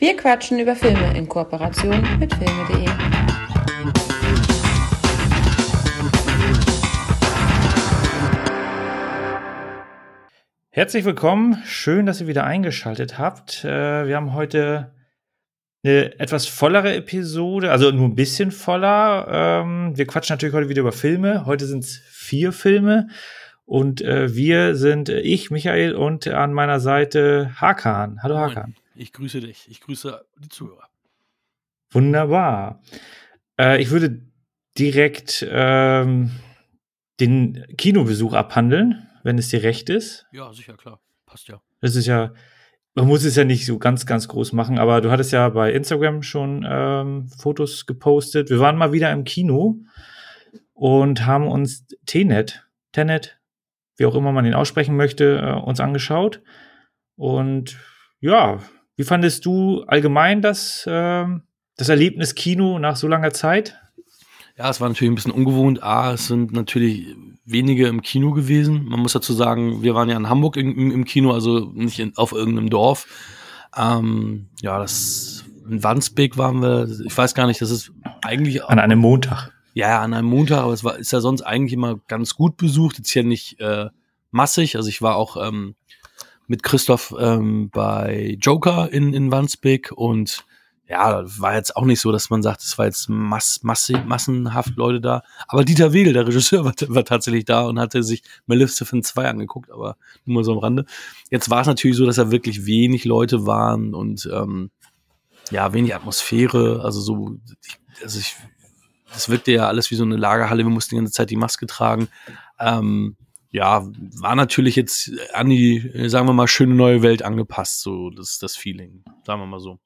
Wir quatschen über Filme in Kooperation mit filme.de. Herzlich willkommen, schön, dass ihr wieder eingeschaltet habt. Äh, wir haben heute eine etwas vollere Episode, also nur ein bisschen voller. Ähm, wir quatschen natürlich heute wieder über Filme. Heute sind es vier Filme. Und äh, wir sind äh, ich, Michael, und an meiner Seite Hakan. Hallo Hakan. Ich grüße dich. Ich grüße die Zuhörer. Wunderbar. Äh, ich würde direkt ähm, den Kinobesuch abhandeln, wenn es dir recht ist. Ja, sicher, klar. Passt ja. Das ist ja man muss es ja nicht so ganz, ganz groß machen, aber du hattest ja bei Instagram schon ähm, Fotos gepostet. Wir waren mal wieder im Kino und haben uns Tenet, Tenet, wie auch immer man ihn aussprechen möchte, äh, uns angeschaut. Und ja, wie fandest du allgemein das, äh, das Erlebnis Kino nach so langer Zeit? Ja, es war natürlich ein bisschen ungewohnt. A, es sind natürlich wenige im Kino gewesen. Man muss dazu sagen, wir waren ja in Hamburg im, im Kino, also nicht in, auf irgendeinem Dorf. Ähm, ja, das in Wandsbek waren wir. Ich weiß gar nicht, das ist eigentlich an einem Montag. Ja, an einem Montag, aber es war ist ja sonst eigentlich immer ganz gut besucht. Jetzt hier nicht äh, massig. Also ich war auch ähm, mit Christoph ähm, bei Joker in in Wandsbek und ja, war jetzt auch nicht so, dass man sagt, es war jetzt mass, mass, massenhaft Leute da. Aber Dieter Wedel, der Regisseur, war, war tatsächlich da und hatte sich Maleficent 2 angeguckt, aber nur mal so am Rande. Jetzt war es natürlich so, dass da wirklich wenig Leute waren und ähm, ja, wenig Atmosphäre. Also so, also ich, das wirkte ja alles wie so eine Lagerhalle. Wir mussten die ganze Zeit die Maske tragen. Ähm, ja, war natürlich jetzt an die, sagen wir mal, schöne neue Welt angepasst, so das, das Feeling, sagen wir mal so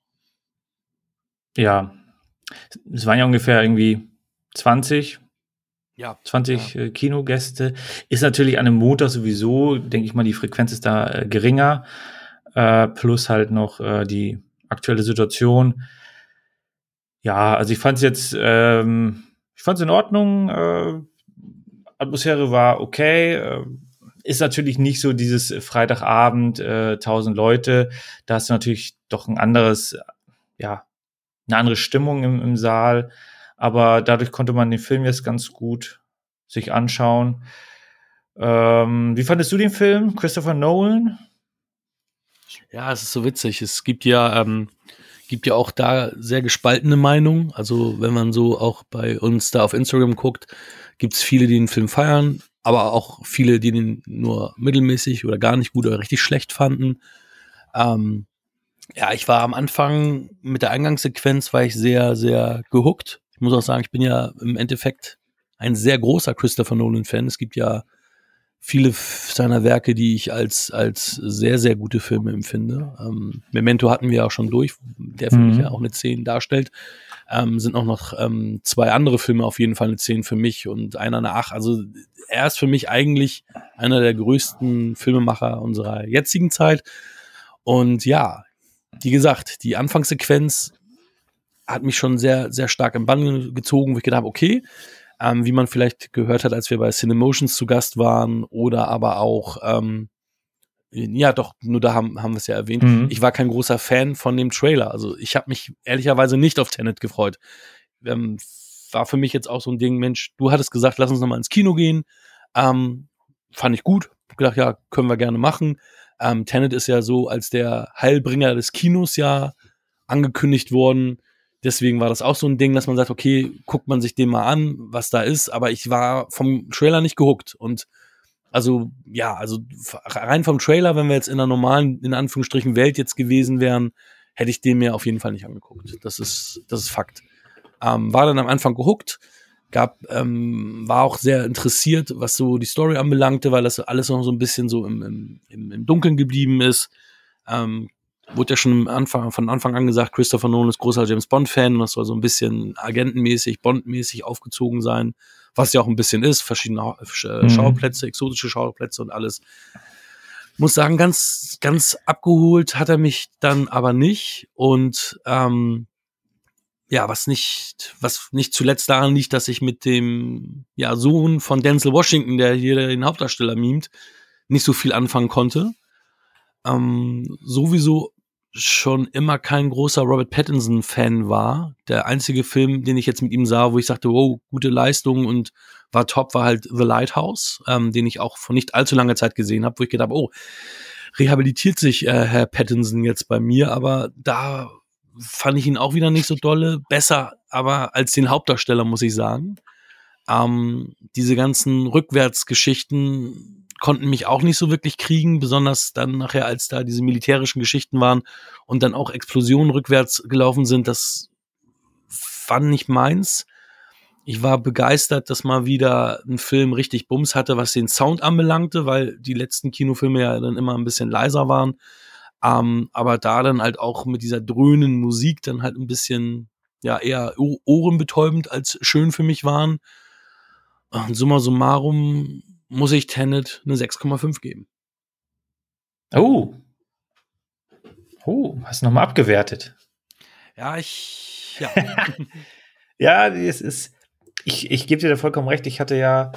ja, es waren ja ungefähr irgendwie 20, ja, 20 ja. Äh, Kinogäste. Ist natürlich an einem Montag sowieso, denke ich mal, die Frequenz ist da äh, geringer. Äh, plus halt noch äh, die aktuelle Situation. Ja, also ich fand es jetzt, ähm, ich fand es in Ordnung. Atmosphäre war okay. Äh, ist natürlich nicht so dieses Freitagabend, äh, 1000 Leute. Da du natürlich doch ein anderes, ja, eine andere Stimmung im, im Saal. Aber dadurch konnte man den Film jetzt ganz gut sich anschauen. Ähm, wie fandest du den Film, Christopher Nolan? Ja, es ist so witzig. Es gibt ja, ähm, gibt ja auch da sehr gespaltene Meinungen. Also wenn man so auch bei uns da auf Instagram guckt, gibt es viele, die den Film feiern, aber auch viele, die den nur mittelmäßig oder gar nicht gut oder richtig schlecht fanden. Ähm, ja, ich war am Anfang mit der Eingangssequenz war ich sehr, sehr gehuckt. Ich muss auch sagen, ich bin ja im Endeffekt ein sehr großer Christopher Nolan-Fan. Es gibt ja viele seiner Werke, die ich als, als sehr, sehr gute Filme empfinde. Ähm, Memento hatten wir ja auch schon durch, der für mhm. mich ja auch eine 10 darstellt. Ähm, sind auch noch ähm, zwei andere Filme auf jeden Fall eine 10 für mich und einer eine 8. Also er ist für mich eigentlich einer der größten Filmemacher unserer jetzigen Zeit. Und ja, wie gesagt, die Anfangssequenz hat mich schon sehr, sehr stark im Bann gezogen, wo ich gedacht habe, okay, ähm, wie man vielleicht gehört hat, als wir bei Cinemotions zu Gast waren oder aber auch, ähm, ja doch, nur da haben, haben wir es ja erwähnt, mhm. ich war kein großer Fan von dem Trailer. Also ich habe mich ehrlicherweise nicht auf Tenet gefreut. Ähm, war für mich jetzt auch so ein Ding, Mensch, du hattest gesagt, lass uns nochmal ins Kino gehen. Ähm, fand ich gut. Hab gedacht, ja, können wir gerne machen. Ähm, Tenet ist ja so als der Heilbringer des Kinos ja angekündigt worden. Deswegen war das auch so ein Ding, dass man sagt, okay, guckt man sich den mal an, was da ist. Aber ich war vom Trailer nicht gehuckt. Und also, ja, also rein vom Trailer, wenn wir jetzt in einer normalen, in Anführungsstrichen, Welt jetzt gewesen wären, hätte ich den mir auf jeden Fall nicht angeguckt. Das ist, das ist Fakt. Ähm, war dann am Anfang gehuckt gab, ähm, war auch sehr interessiert, was so die Story anbelangte, weil das alles noch so ein bisschen so im, im, im Dunkeln geblieben ist. Ähm, wurde ja schon Anfang, von Anfang an gesagt, Christopher Nolan ist großer James Bond-Fan und das soll so ein bisschen agentenmäßig, Bond-mäßig aufgezogen sein, was ja auch ein bisschen ist, verschiedene äh, mhm. Schauplätze, exotische Schauplätze und alles. Muss sagen, ganz, ganz abgeholt hat er mich dann aber nicht und ähm, ja, was nicht, was nicht zuletzt daran liegt, dass ich mit dem ja, Sohn von Denzel Washington, der hier den Hauptdarsteller mimt, nicht so viel anfangen konnte. Ähm, sowieso schon immer kein großer Robert Pattinson-Fan war. Der einzige Film, den ich jetzt mit ihm sah, wo ich sagte, wow, gute Leistung und war top, war halt The Lighthouse, ähm, den ich auch vor nicht allzu langer Zeit gesehen habe, wo ich gedacht habe, oh, rehabilitiert sich äh, Herr Pattinson jetzt bei mir, aber da fand ich ihn auch wieder nicht so dolle. Besser, aber als den Hauptdarsteller, muss ich sagen. Ähm, diese ganzen Rückwärtsgeschichten konnten mich auch nicht so wirklich kriegen, besonders dann nachher, als da diese militärischen Geschichten waren und dann auch Explosionen rückwärts gelaufen sind, das fand nicht meins. Ich war begeistert, dass mal wieder ein Film richtig Bums hatte, was den Sound anbelangte, weil die letzten Kinofilme ja dann immer ein bisschen leiser waren. Ähm, aber da dann halt auch mit dieser dröhnen Musik dann halt ein bisschen, ja, eher ohrenbetäubend als schön für mich waren. Und summa summarum muss ich Tenet eine 6,5 geben. Oh. Oh, hast du nochmal abgewertet. Ja, ich. Ja. ja, es ist. Ich, ich gebe dir da vollkommen recht. Ich hatte ja.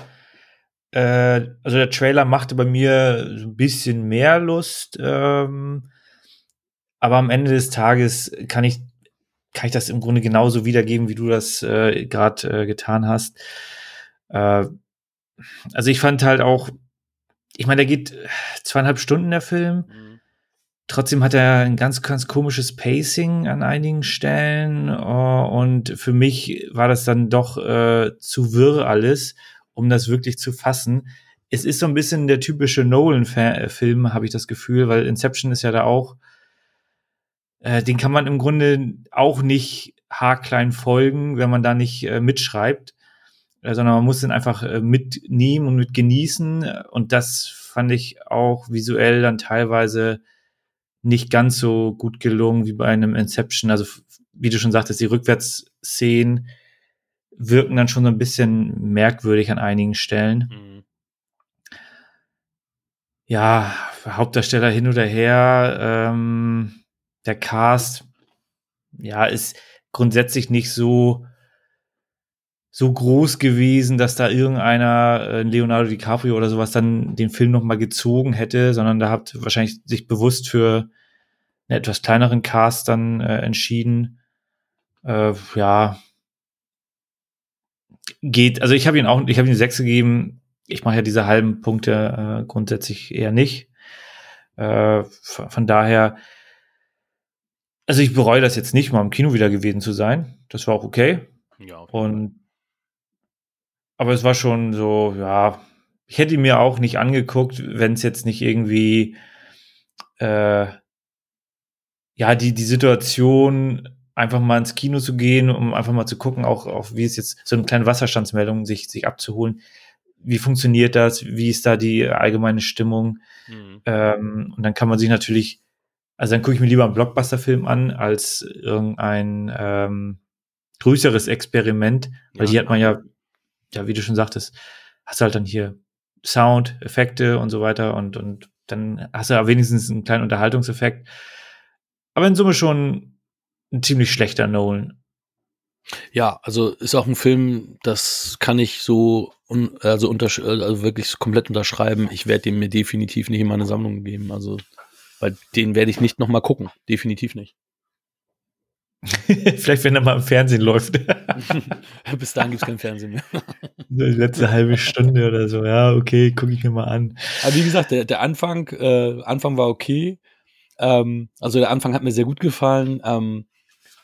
Äh, also der Trailer machte bei mir so ein bisschen mehr Lust. Ähm, aber am Ende des Tages kann ich, kann ich das im Grunde genauso wiedergeben, wie du das äh, gerade äh, getan hast. Äh, also ich fand halt auch, ich meine, der geht zweieinhalb Stunden der Film. Mhm. Trotzdem hat er ein ganz, ganz komisches Pacing an einigen Stellen. Uh, und für mich war das dann doch äh, zu wirr alles, um das wirklich zu fassen. Es ist so ein bisschen der typische Nolan-Film, habe ich das Gefühl, weil Inception ist ja da auch, äh, den kann man im Grunde auch nicht haarklein folgen, wenn man da nicht äh, mitschreibt. Äh, sondern man muss den einfach äh, mitnehmen und mit genießen. Und das fand ich auch visuell dann teilweise nicht ganz so gut gelungen wie bei einem Inception. Also, wie du schon sagtest, die Rückwärtsszenen wirken dann schon so ein bisschen merkwürdig an einigen Stellen. Mhm. Ja, Hauptdarsteller hin oder her, ähm, der Cast, ja, ist grundsätzlich nicht so so groß gewesen, dass da irgendeiner, äh, Leonardo DiCaprio oder sowas, dann den Film noch mal gezogen hätte, sondern da habt wahrscheinlich sich bewusst für einen etwas kleineren Cast dann äh, entschieden. Äh, ja, geht. Also ich habe ihn auch, ich habe ihm sechs gegeben. Ich mache ja diese halben Punkte äh, grundsätzlich eher nicht. Äh, von daher, also ich bereue das jetzt nicht, mal im Kino wieder gewesen zu sein. Das war auch okay. Ja, und aber es war schon so, ja, ich hätte ihn mir auch nicht angeguckt, wenn es jetzt nicht irgendwie, äh, ja, die, die Situation, einfach mal ins Kino zu gehen, um einfach mal zu gucken, auch, auch wie es jetzt, so eine kleine Wasserstandsmeldung sich, sich abzuholen. Wie funktioniert das? Wie ist da die allgemeine Stimmung? Mhm. Ähm, und dann kann man sich natürlich, also dann gucke ich mir lieber einen Blockbuster-Film an, als irgendein ähm, größeres Experiment, weil ja, die hat man ja ja, wie du schon sagtest, hast du halt dann hier Sound, Effekte und so weiter und, und dann hast du ja wenigstens einen kleinen Unterhaltungseffekt. Aber in Summe schon ein ziemlich schlechter Nolan. Ja, also ist auch ein Film, das kann ich so un, also, also wirklich komplett unterschreiben. Ich werde den mir definitiv nicht in meine Sammlung geben. Also, weil den werde ich nicht nochmal gucken. Definitiv nicht. Vielleicht, wenn er mal im Fernsehen läuft. Bis dahin gibt es kein Fernsehen mehr. Die letzte halbe Stunde oder so. Ja, okay, gucke ich mir mal an. Aber wie gesagt, der, der Anfang, äh, Anfang war okay. Ähm, also der Anfang hat mir sehr gut gefallen. Ähm,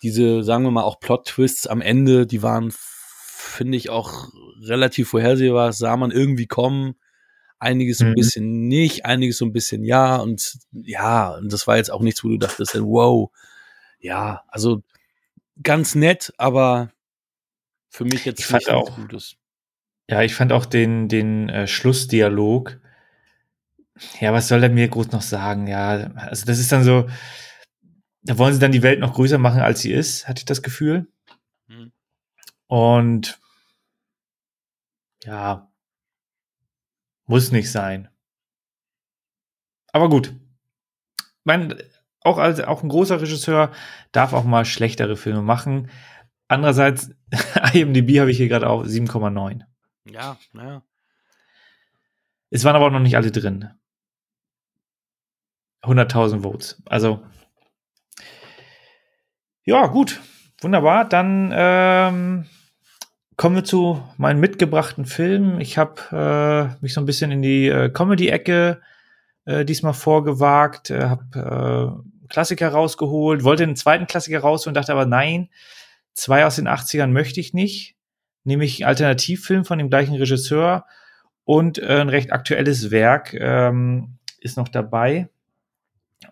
diese, sagen wir mal, auch Plot-Twists am Ende, die waren, finde ich, auch relativ vorhersehbar. Das sah man irgendwie kommen. Einiges so ein mhm. bisschen nicht, einiges so ein bisschen ja. Und ja, und das war jetzt auch nichts, wo du dachtest, wow, ja, also ganz nett, aber für mich jetzt ich fand auch, Gutes. Ja, ich fand auch den, den äh, Schlussdialog. Ja, was soll er mir groß noch sagen? Ja, also das ist dann so, da wollen sie dann die Welt noch größer machen, als sie ist, hatte ich das Gefühl. Mhm. Und ja, muss nicht sein. Aber gut. Mein, auch als auch ein großer Regisseur darf auch mal schlechtere Filme machen. Andererseits, IMDb habe ich hier gerade auch 7,9. Ja, naja. Es waren aber auch noch nicht alle drin. 100.000 Votes. Also, Ja, gut. Wunderbar. Dann ähm, kommen wir zu meinen mitgebrachten Filmen. Ich habe äh, mich so ein bisschen in die äh, Comedy-Ecke äh, diesmal vorgewagt, äh, habe äh, Klassiker rausgeholt, wollte einen zweiten Klassiker rausholen, dachte aber nein, zwei aus den 80ern möchte ich nicht. Nämlich einen Alternativfilm von dem gleichen Regisseur und äh, ein recht aktuelles Werk ähm, ist noch dabei.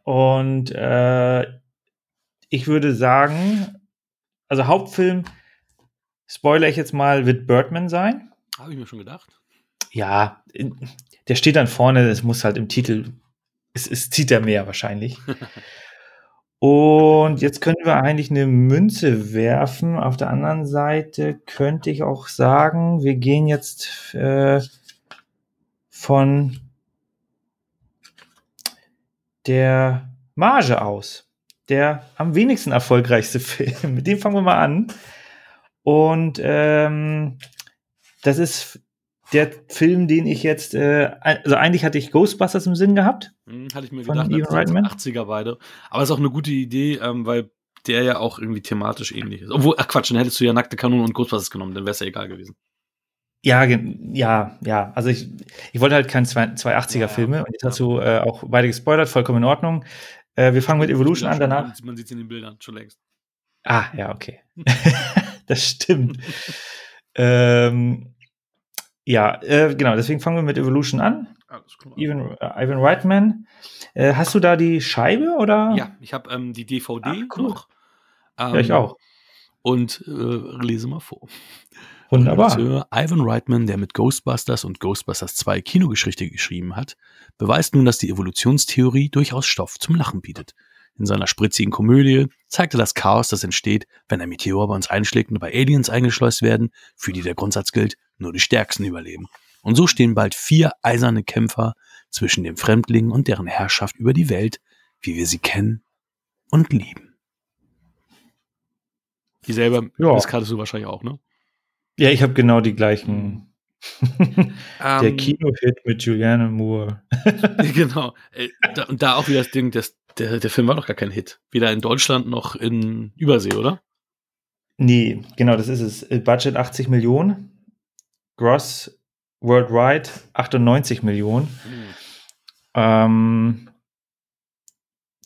Und äh, ich würde sagen, also Hauptfilm, spoiler ich jetzt mal, wird Birdman sein. Habe ich mir schon gedacht. Ja, der steht dann vorne, es muss halt im Titel, es, es zieht er mehr wahrscheinlich. Und jetzt können wir eigentlich eine Münze werfen. Auf der anderen Seite könnte ich auch sagen, wir gehen jetzt äh, von der Marge aus. Der am wenigsten erfolgreichste Film. Mit dem fangen wir mal an. Und ähm, das ist der Film, den ich jetzt, äh, also eigentlich hatte ich Ghostbusters im Sinn gehabt. Hm, hatte ich mir gedacht, Ivan Reitman. 80er beide. Aber ist auch eine gute Idee, ähm, weil der ja auch irgendwie thematisch ähnlich ist. Obwohl, ach Quatsch, dann hättest du ja nackte Kanone und Ghostbusters genommen, dann wäre es ja egal gewesen. Ja, ja, ja. Also ich, ich wollte halt keine 280er-Filme ja, und jetzt ja. hast du äh, auch beide gespoilert, vollkommen in Ordnung. Äh, wir fangen mit Evolution an, danach. Man sieht es in den Bildern schon längst. Ah, ja, okay. das stimmt. ähm, ja, äh, genau, deswegen fangen wir mit Evolution an. Alles klar. Ivan, äh, Ivan Reitman. Äh, hast du da die Scheibe oder? Ja, ich habe ähm, die DVD Ach, cool. noch. Ähm, ja, ich auch. Und äh, lese mal vor. Wunderbar. Ivan Reitman, der mit Ghostbusters und Ghostbusters 2 Kinogeschichte geschrieben hat, beweist nun, dass die Evolutionstheorie durchaus Stoff zum Lachen bietet. In seiner spritzigen Komödie zeigt er das Chaos, das entsteht, wenn ein Meteor bei uns einschlägt und bei Aliens eingeschleust werden, für die der Grundsatz gilt, nur die Stärksten überleben. Und so stehen bald vier eiserne Kämpfer zwischen den Fremdlingen und deren Herrschaft über die Welt, wie wir sie kennen und lieben. Dieselbe ja. das hattest du wahrscheinlich auch, ne? Ja, ich habe genau die gleichen. der um, ähm. Kino-Hit mit Julianne Moore. genau. Äh, da, und da auch wieder das Ding, das, der, der Film war doch gar kein Hit. Weder in Deutschland noch in Übersee, oder? Nee, genau, das ist es. Budget 80 Millionen. Gross worldwide 98 Millionen. Hm. Ähm,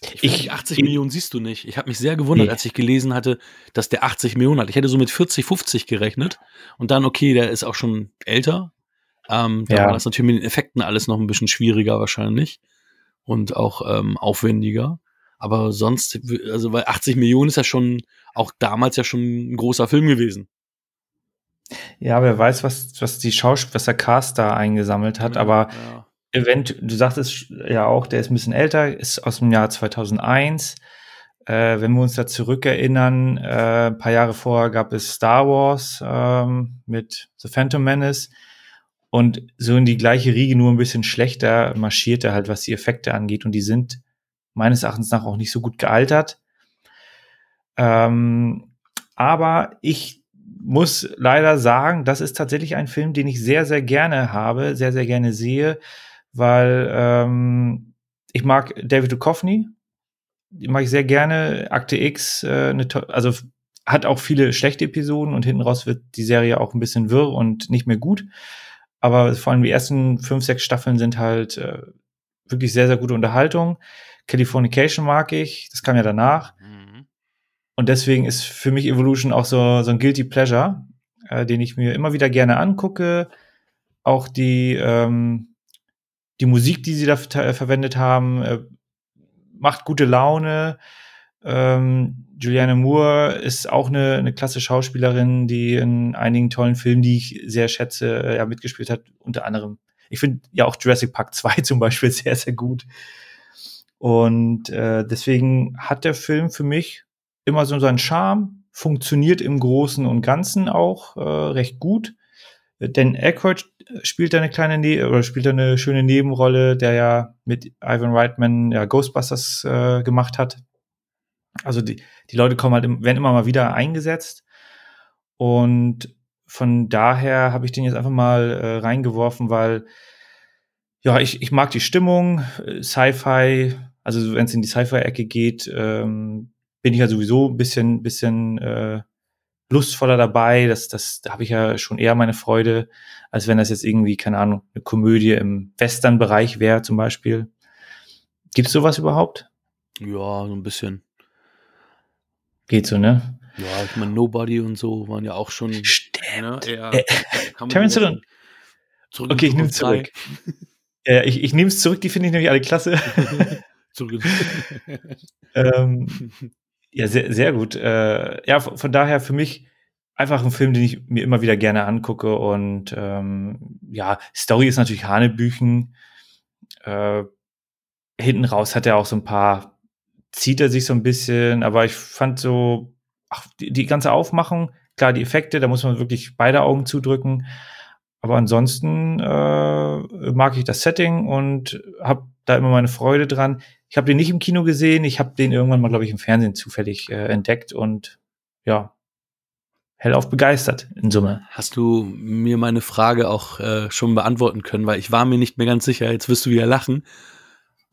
ich, ich 80 ich, Millionen siehst du nicht. Ich habe mich sehr gewundert, nee. als ich gelesen hatte, dass der 80 Millionen hat. Ich hätte so mit 40, 50 gerechnet und dann, okay, der ist auch schon älter. Ähm, da ja. war das natürlich mit den Effekten alles noch ein bisschen schwieriger wahrscheinlich und auch ähm, aufwendiger. Aber sonst, also weil 80 Millionen ist ja schon auch damals ja schon ein großer Film gewesen. Ja, wer weiß, was, was die Schauspieler, was der Cast da eingesammelt hat, ja, aber ja. Event, du sagtest ja auch, der ist ein bisschen älter, ist aus dem Jahr 2001. Äh, wenn wir uns da zurückerinnern, äh, ein paar Jahre vorher gab es Star Wars ähm, mit The Phantom Menace und so in die gleiche Riege, nur ein bisschen schlechter marschiert er halt, was die Effekte angeht und die sind meines Erachtens nach auch nicht so gut gealtert. Ähm, aber ich muss leider sagen, das ist tatsächlich ein Film, den ich sehr, sehr gerne habe, sehr, sehr gerne sehe weil ähm, ich mag David Duchovny, die mag ich sehr gerne. Akte X, äh, also hat auch viele schlechte Episoden und hinten raus wird die Serie auch ein bisschen wirr und nicht mehr gut. Aber vor allem die ersten fünf, sechs Staffeln sind halt äh, wirklich sehr, sehr gute Unterhaltung. Californication mag ich, das kam ja danach. Und deswegen ist für mich Evolution auch so, so ein Guilty Pleasure, äh, den ich mir immer wieder gerne angucke. Auch die, ähm, die Musik, die sie da verwendet haben, äh, macht gute Laune. Ähm, Julianne Moore ist auch eine, eine klasse Schauspielerin, die in einigen tollen Filmen, die ich sehr schätze, äh, ja, mitgespielt hat. Unter anderem, ich finde ja auch Jurassic Park 2 zum Beispiel sehr, sehr gut. Und äh, deswegen hat der Film für mich immer so seinen Charme, funktioniert im Großen und Ganzen auch äh, recht gut. Denn Aykroyd spielt da eine kleine ne oder spielt da eine schöne Nebenrolle, der ja mit Ivan Reitman ja Ghostbusters äh, gemacht hat. Also die, die Leute kommen halt, werden immer mal wieder eingesetzt. Und von daher habe ich den jetzt einfach mal äh, reingeworfen, weil ja, ich, ich mag die Stimmung, Sci-Fi, also wenn es in die Sci-Fi-Ecke geht, ähm, bin ich ja sowieso ein bisschen, bisschen äh, lustvoller dabei. Das, das, da habe ich ja schon eher meine Freude, als wenn das jetzt irgendwie, keine Ahnung, eine Komödie im Western-Bereich wäre zum Beispiel. Gibt's sowas überhaupt? Ja, so ein bisschen. Geht so, ne? Ja, ich meine, Nobody und so waren ja auch schon. Stimmt. Ne, Äh, Terence Hill. Zurück in Okay, ich nehme Zukunft zurück. Ja, ich, ich nehme es zurück, die finde ich nämlich alle klasse. Zurück ähm, ja, sehr, sehr gut. Äh, ja, von, daher für mich einfach ein Film, den ich mir immer wieder gerne angucke. Und ähm, ja, Story ist natürlich Hanebüchen. Äh, hinten raus hat er auch so ein paar, zieht er sich so ein bisschen, aber ich fand so, ach, die, die ganze Aufmachung, klar, die Effekte, da muss man wirklich beide Augen zudrücken. Aber ansonsten äh, mag ich das Setting und habe da immer meine Freude dran. Ich habe den nicht im Kino gesehen, ich habe den irgendwann mal, glaube ich, im Fernsehen zufällig äh, entdeckt und ja, hellauf begeistert in Summe. Hast du mir meine Frage auch äh, schon beantworten können, weil ich war mir nicht mehr ganz sicher, jetzt wirst du wieder lachen,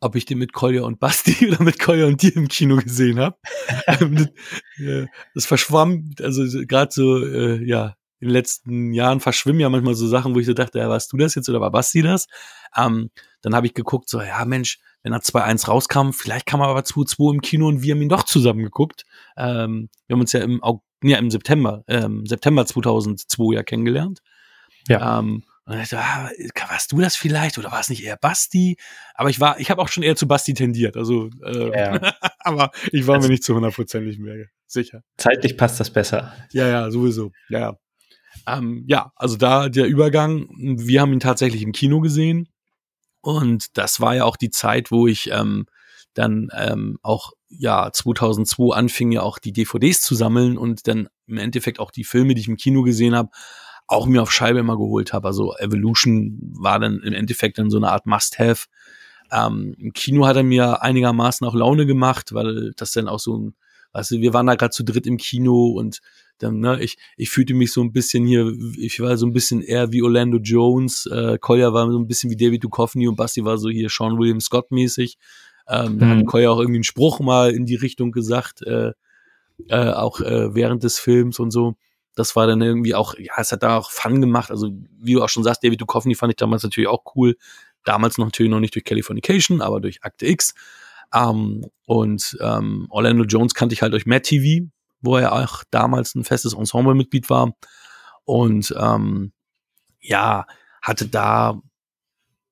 ob ich den mit Kolja und Basti oder mit Kolja und dir im Kino gesehen habe. das, äh, das verschwamm, also gerade so, äh, ja, in den letzten Jahren verschwimmen ja manchmal so Sachen, wo ich so dachte, ja, warst du das jetzt oder war Basti das? Ähm, dann habe ich geguckt, so, ja, Mensch, wenn er 2-1 rauskam, vielleicht kam er aber 2-2 im Kino und wir haben ihn doch zusammen geguckt. Ähm, wir haben uns ja im, ja, im September, ähm, September 2002 ja kennengelernt. Ja. Ähm, und dann dachte ich, ah, warst du das vielleicht oder war es nicht eher Basti? Aber ich war, ich habe auch schon eher zu Basti tendiert. Also, äh, Ja. aber ich war Also- mir nicht zu hundertprozentig mehr sicher. Zeitlich passt das besser. Ja, ja, sowieso. Ja, ja. Ähm, ja, also da der Übergang, wir haben ihn tatsächlich im Kino gesehen. Und das war ja auch die Zeit, wo ich ähm, dann ähm, auch ja 2002 anfing ja auch die DVDs zu sammeln und dann im Endeffekt auch die Filme, die ich im Kino gesehen habe, auch mir auf Scheibe immer geholt habe. Also Evolution war dann im Endeffekt dann so eine Art Must-Have. Ähm, Im Kino hat er mir einigermaßen auch Laune gemacht, weil das dann auch so ein, du, wir waren da gerade zu dritt im Kino und dann, ne, ich, ich fühlte mich so ein bisschen hier, ich war so ein bisschen eher wie Orlando Jones, äh, Collier war so ein bisschen wie David Duchovny und Basti war so hier Sean William Scott mäßig. Ähm, Da Mhm. hat Collier auch irgendwie einen Spruch mal in die Richtung gesagt, äh, äh, auch äh, während des Films und so. Das war dann irgendwie auch, ja, es hat da auch Fun gemacht. Also, wie du auch schon sagst, David Duchovny fand ich damals natürlich auch cool. Damals noch natürlich noch nicht durch Californication, aber durch Akte X. Ähm, und ähm, Orlando Jones kannte ich halt durch Matt TV, wo er auch damals ein festes Ensemble-Mitglied war. Und ähm, ja, hatte da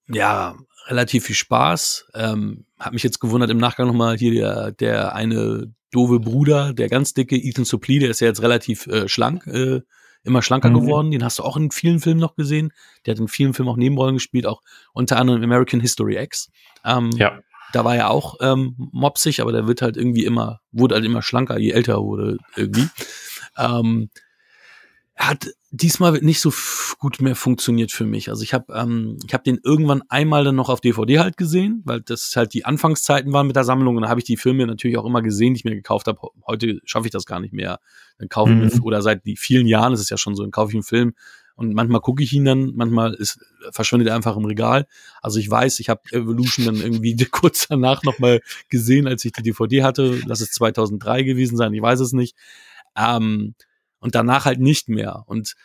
ja relativ viel Spaß. Ähm, hat mich jetzt gewundert im Nachgang nochmal hier der, der eine doofe Bruder, der ganz dicke Ethan Suplee, der ist ja jetzt relativ äh, schlank, äh, immer schlanker Mhm. geworden. Den hast du auch in vielen Filmen noch gesehen. Der hat in vielen Filmen auch Nebenrollen gespielt, auch unter anderem American History X. Ähm, Ja. Da war er auch ähm, mopsig, aber der wird halt irgendwie immer, wurde halt immer schlanker, je älter er wurde irgendwie. Ähm, hat diesmal nicht so gut mehr funktioniert für mich. Also ich habe ähm, ich habe den irgendwann einmal dann noch auf DVD halt gesehen, weil das halt die Anfangszeiten waren mit der Sammlung und da habe ich die Filme natürlich auch immer gesehen, die ich mir gekauft habe. Heute schaffe ich das gar nicht mehr. Dann kaufe ich Mhm. mir, oder seit vielen Jahren ist es ja schon so, dann kaufe ich einen Film und manchmal gucke ich ihn dann, manchmal ist, verschwindet er einfach im Regal. Also ich weiß, ich habe Evolution dann irgendwie kurz danach nochmal gesehen, als ich die DVD hatte. Lass es 2003 gewesen sein, ich weiß es nicht. Ähm, und danach halt nicht mehr. Und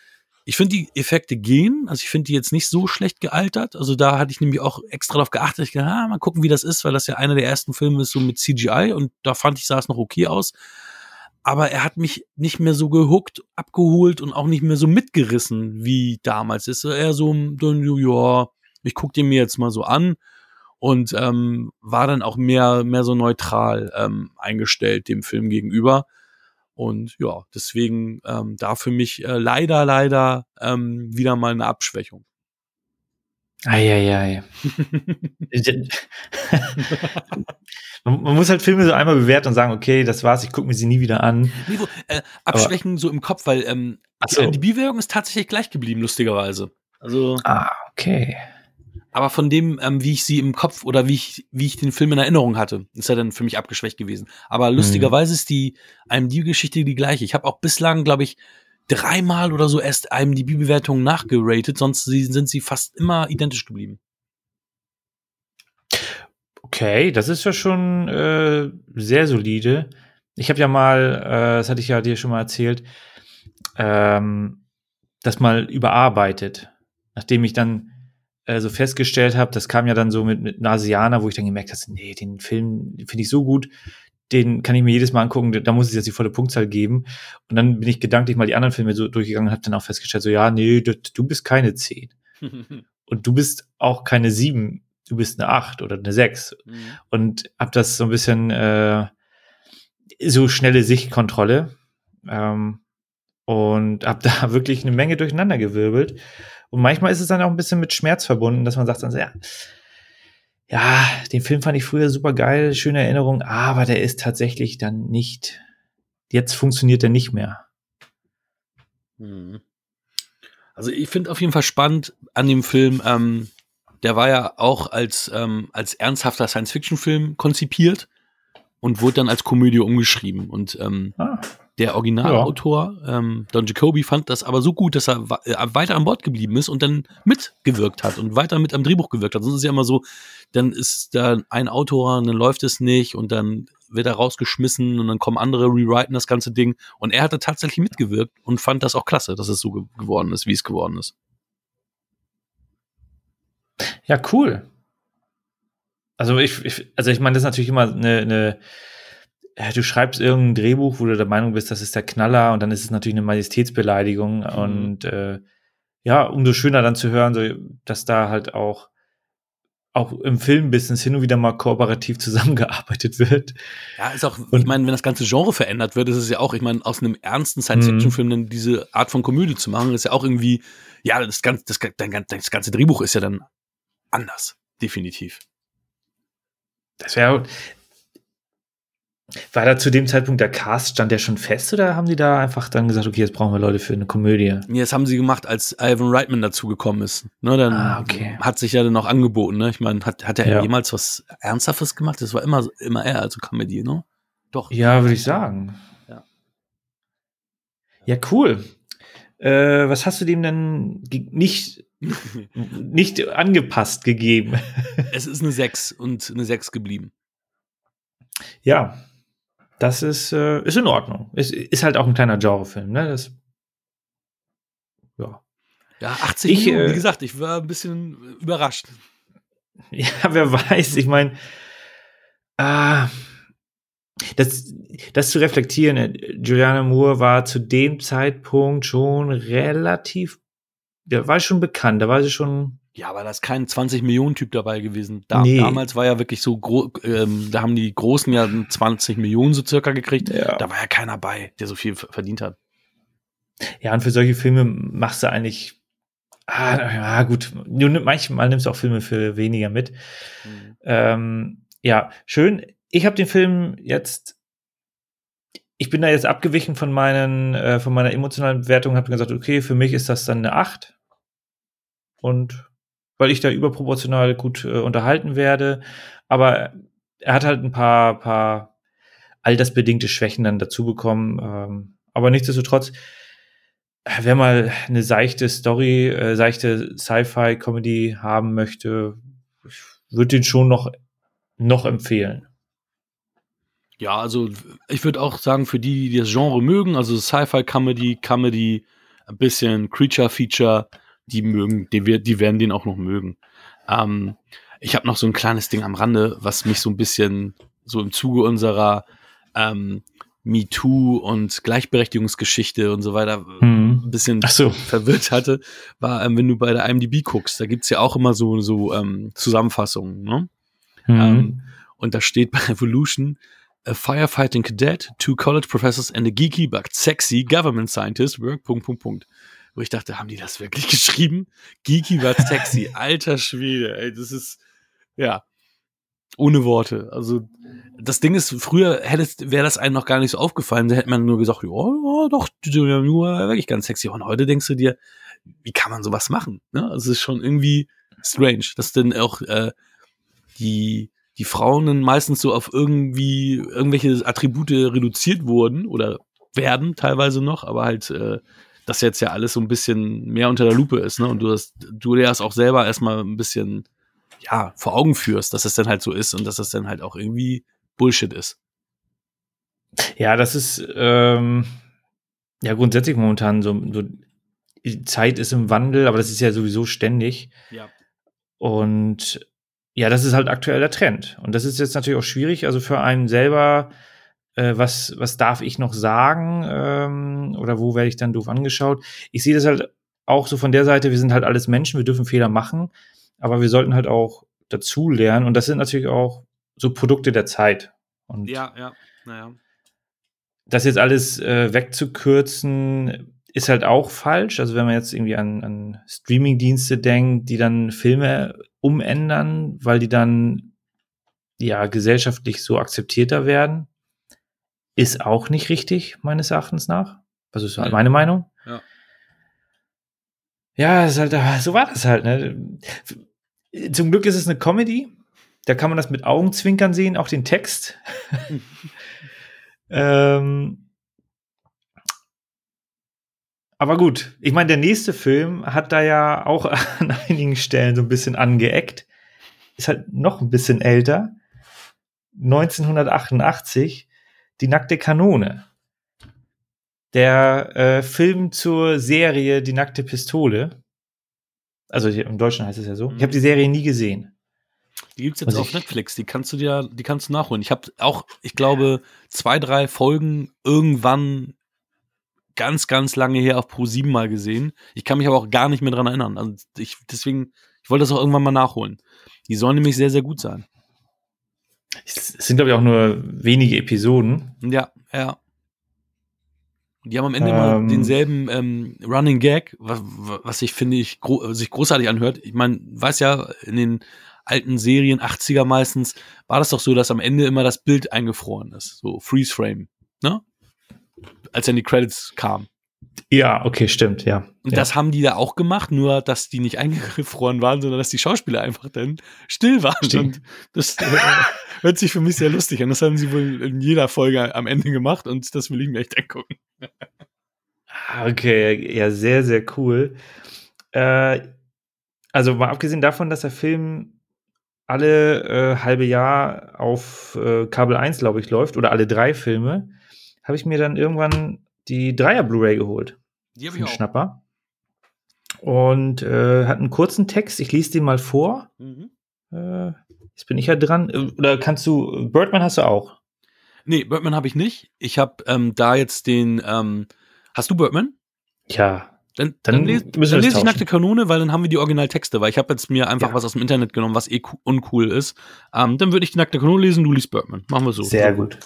ich finde, die Effekte gehen. Also ich finde die jetzt nicht so schlecht gealtert. Also da hatte ich nämlich auch extra darauf geachtet. Ich dachte, ah, mal gucken, wie das ist, weil das ja einer der ersten Filme ist so mit CGI und da fand ich, sah es noch okay aus. Aber er hat mich nicht mehr so gehuckt, abgeholt und auch nicht mehr so mitgerissen wie damals. Ist eher so, ja, ich guck den mir jetzt mal so an und ähm, war dann auch mehr, mehr so neutral ähm, eingestellt dem Film gegenüber. Und ja, deswegen ähm, da für mich äh, leider, leider ähm, wieder mal eine Abschwächung. Eieiei. man, man muss halt Filme so einmal bewerten und sagen, okay, das war's, ich gucke mir sie nie wieder an. Nee, wo, äh, Abschwächen so im Kopf, weil ähm, Ach die so. IMDb-Bewertung ist tatsächlich gleich geblieben, lustigerweise. Also, Ah, okay. aber von dem, ähm, wie ich sie im Kopf oder wie ich, wie ich den Film in Erinnerung hatte, ist er dann für mich abgeschwächt gewesen. Aber lustigerweise ist die IMDb-Geschichte die gleiche. Ich habe auch bislang, glaube ich, dreimal oder so erst IMDb-Bewertungen nachgeratet, sonst sind sie fast immer identisch geblieben. Okay, das ist ja schon äh, sehr solide. Ich habe ja mal, äh, das hatte ich ja dir schon mal erzählt, ähm, das mal überarbeitet. Nachdem ich dann äh, so festgestellt habe, das kam ja dann so mit, mit Nasianer, wo ich dann gemerkt habe, nee, den Film finde ich so gut, den kann ich mir jedes Mal angucken, da muss ich jetzt die volle Punktzahl geben. Und dann bin ich gedanklich mal die anderen Filme so durchgegangen und habe dann auch festgestellt, so ja, nee, du, du bist keine 10. und du bist auch keine 7, du bist eine 8 oder eine 6. Mhm. Und hab das so ein bisschen äh, so schnelle Sichtkontrolle. Ähm, und hab da wirklich eine Menge durcheinander gewirbelt. Und manchmal ist es dann auch ein bisschen mit Schmerz verbunden, dass man sagt dann so, ja, ja, den Film fand ich früher super geil, schöne Erinnerung, aber der ist tatsächlich dann nicht, jetzt funktioniert er nicht mehr. Hm. Also ich finde auf jeden Fall spannend an dem Film, ähm, der war ja auch als, ähm, als ernsthafter Science-Fiction-Film konzipiert und wurde dann als Komödie umgeschrieben. Und ähm, ah. Der Originalautor, ja. ähm, Don Jacoby, fand das aber so gut, dass er äh, weiter an Bord geblieben ist und dann mitgewirkt hat und weiter mit am Drehbuch gewirkt hat. Sonst ist es ja immer so, dann ist da ein Autor, dann läuft es nicht und dann wird er rausgeschmissen und dann kommen andere, rewriten das ganze Ding. Und er hatte tatsächlich mitgewirkt und fand das auch klasse, dass es so ge geworden ist, wie es geworden ist. Ja, cool. Also ich, ich also ich meine, das ist natürlich immer eine, eine du schreibst irgendein Drehbuch, wo du der Meinung bist, das ist der Knaller und dann ist es natürlich eine Majestätsbeleidigung mhm. und äh, ja, umso schöner dann zu hören, so, dass da halt auch auch im Filmbusiness hin und wieder mal kooperativ zusammengearbeitet wird. Ja, ist auch, und, ich meine, wenn das ganze Genre verändert wird, ist es ja auch, ich meine, aus einem ernsten Science-Fiction-Film dann diese Art von Komödie zu machen, ist ja auch irgendwie, ja, das ganze, das, das ganze Drehbuch ist ja dann anders, definitiv. Das wäre, war da zu dem Zeitpunkt der Cast, stand der schon fest oder haben die da einfach dann gesagt, okay, jetzt brauchen wir Leute für eine Komödie? Nee, das haben sie gemacht, als Ivan Reitman dazugekommen ist. Ne, dann ah, okay. hat sich ja dann auch angeboten. Ne? Ich meine, hat, hat er ja. jemals was Ernsthaftes gemacht? Das war immer, immer er, also Comedy, ne? Doch. Ja, würde ich sagen. Ja, ja cool. Äh, was hast du dem denn nicht, nicht angepasst gegeben? es ist eine 6 und eine 6 geblieben. Ja, das ist, äh, ist in Ordnung. Ist, ist halt auch ein kleiner Genrefilm, ne? Das, ja. Ja, 80 ich, Minuten, äh, wie gesagt, ich war ein bisschen überrascht. Ja, wer weiß, ich meine, äh, das, das zu reflektieren, äh, Juliana Moore war zu dem Zeitpunkt schon relativ, der war schon bekannt, da war sie schon ja, aber da ist kein 20 Millionen Typ dabei gewesen. Da, nee. Damals war ja wirklich so, ähm, da haben die Großen ja 20 Millionen so circa gekriegt. Ja. Da war ja keiner bei, der so viel verdient hat. Ja, und für solche Filme machst du eigentlich, ah, ja gut, manchmal nimmst du auch Filme für weniger mit. Mhm. Ähm, ja, schön. Ich habe den Film jetzt, ich bin da jetzt abgewichen von meinen, äh, von meiner emotionalen Bewertung, habe gesagt, okay, für mich ist das dann eine 8. Und weil ich da überproportional gut äh, unterhalten werde. Aber er hat halt ein paar, paar altersbedingte Schwächen dann dazu bekommen. Ähm, aber nichtsdestotrotz, wer mal eine seichte Story, äh, seichte Sci-Fi-Comedy haben möchte, würde den schon noch, noch empfehlen. Ja, also ich würde auch sagen, für die, die das Genre mögen, also Sci-Fi-Comedy, Comedy, ein bisschen Creature-Feature, die mögen, die, die werden den auch noch mögen. Ähm, ich habe noch so ein kleines Ding am Rande, was mich so ein bisschen so im Zuge unserer ähm, MeToo und Gleichberechtigungsgeschichte und so weiter mhm. ein bisschen so. verwirrt hatte, war, ähm, wenn du bei der IMDb guckst, da gibt's ja auch immer so, so ähm, Zusammenfassungen. Ne? Mhm. Ähm, und da steht bei Evolution, a firefighting cadet, two college professors and a geeky but sexy government scientist work, Punkt, Punkt, Punkt wo ich dachte, haben die das wirklich geschrieben? Geeky war sexy, alter Schwede, ey, das ist, ja, ohne Worte. Also, das Ding ist, früher hättest, wäre das einem noch gar nicht so aufgefallen, da hätte man nur gesagt, ja, ja doch, nur wirklich ganz sexy. Und heute denkst du dir, wie kann man sowas machen? Ne? Also, es ist schon irgendwie strange, dass denn auch äh, die, die Frauen dann meistens so auf irgendwie irgendwelche Attribute reduziert wurden oder werden teilweise noch, aber halt äh, das jetzt ja alles so ein bisschen mehr unter der Lupe ist, ne? Und du hast, du dir das auch selber erstmal ein bisschen, ja, vor Augen führst, dass es dann halt so ist und dass das dann halt auch irgendwie Bullshit ist. Ja, das ist ähm, ja grundsätzlich momentan so, so. Die Zeit ist im Wandel, aber das ist ja sowieso ständig. Ja. Und ja, das ist halt aktueller Trend. Und das ist jetzt natürlich auch schwierig, also für einen selber, was, was darf ich noch sagen ähm, oder wo werde ich dann doof angeschaut. Ich sehe das halt auch so von der Seite, wir sind halt alles Menschen, wir dürfen Fehler machen, aber wir sollten halt auch dazu lernen. Und das sind natürlich auch so Produkte der Zeit. Und Ja, ja, naja. das jetzt alles äh, wegzukürzen, ist halt auch falsch. Also wenn man jetzt irgendwie an, an Streaming-Dienste denkt, die dann Filme umändern, weil die dann ja gesellschaftlich so akzeptierter werden, ist auch nicht richtig, meines Erachtens nach. Das ist halt Ja. meine Meinung. Ja. Ja, halt, aber so war das halt. Ne? Zum Glück ist es eine Comedy. Da kann man das mit Augenzwinkern sehen, auch den Text. ähm, aber gut, ich meine, der nächste Film hat da ja auch an einigen Stellen so ein bisschen angeeckt. Ist halt noch ein bisschen älter. 1988, Die nackte Kanone. Der äh, Film zur Serie Die nackte Pistole. Also im Deutschen heißt es ja so. Ich habe die Serie nie gesehen. Die gibt's jetzt Also auf ich- Netflix. Die kannst du dir, die kannst du nachholen. Ich habe auch, ich glaube, zwei, drei Folgen irgendwann ganz, ganz lange her auf Pro 7 mal gesehen. Ich kann mich aber auch gar nicht mehr dran erinnern. Also ich, deswegen, ich wollte das auch irgendwann mal nachholen. Die sollen nämlich sehr, sehr gut sein. Es sind, glaube ich, auch nur wenige Episoden. Ja, ja. Die haben am Ende immer Ähm. denselben ähm, Running Gag, was, was ich finde ich gro sich großartig anhört. Ich meine, weiß ja, in den alten Serien, 80er meistens, war das doch so, dass am Ende immer das Bild eingefroren ist. So Freeze Frame, ne? Als dann die Credits kamen. Ja, okay, stimmt, ja. Und ja. das haben die da auch gemacht, nur dass die nicht eingefroren waren, sondern dass die Schauspieler einfach dann still waren. Stimmt. Und das äh, hört sich für mich sehr lustig an. Das haben sie wohl in jeder Folge am Ende gemacht und das will ich mir echt angucken. Ah, Okay, ja, sehr, sehr cool. Äh, also mal abgesehen davon, dass der Film alle äh, halbe Jahr auf äh, Kabel 1, glaube ich, läuft, oder alle drei Filme, habe ich mir dann irgendwann die Dreier Blu-ray geholt. Die Einen Schnapper. Und äh, hat einen kurzen Text. Ich lese den mal vor. Mhm. Äh, jetzt bin ich ja dran. Äh, Oder kannst du, Birdman hast du auch. Nee, Birdman habe ich nicht. Ich habe ähm, da jetzt den. Ähm, hast du Birdman? Ja. Dann, Dann dann, les, dann lese ich nackte Kanone, weil dann haben wir die Originaltexte, weil ich habe jetzt mir einfach Ja. was aus dem Internet genommen, was eh uncool ist. Ähm, dann würde ich die nackte Kanone lesen, du liest Birdman. Machen wir so. Sehr gut.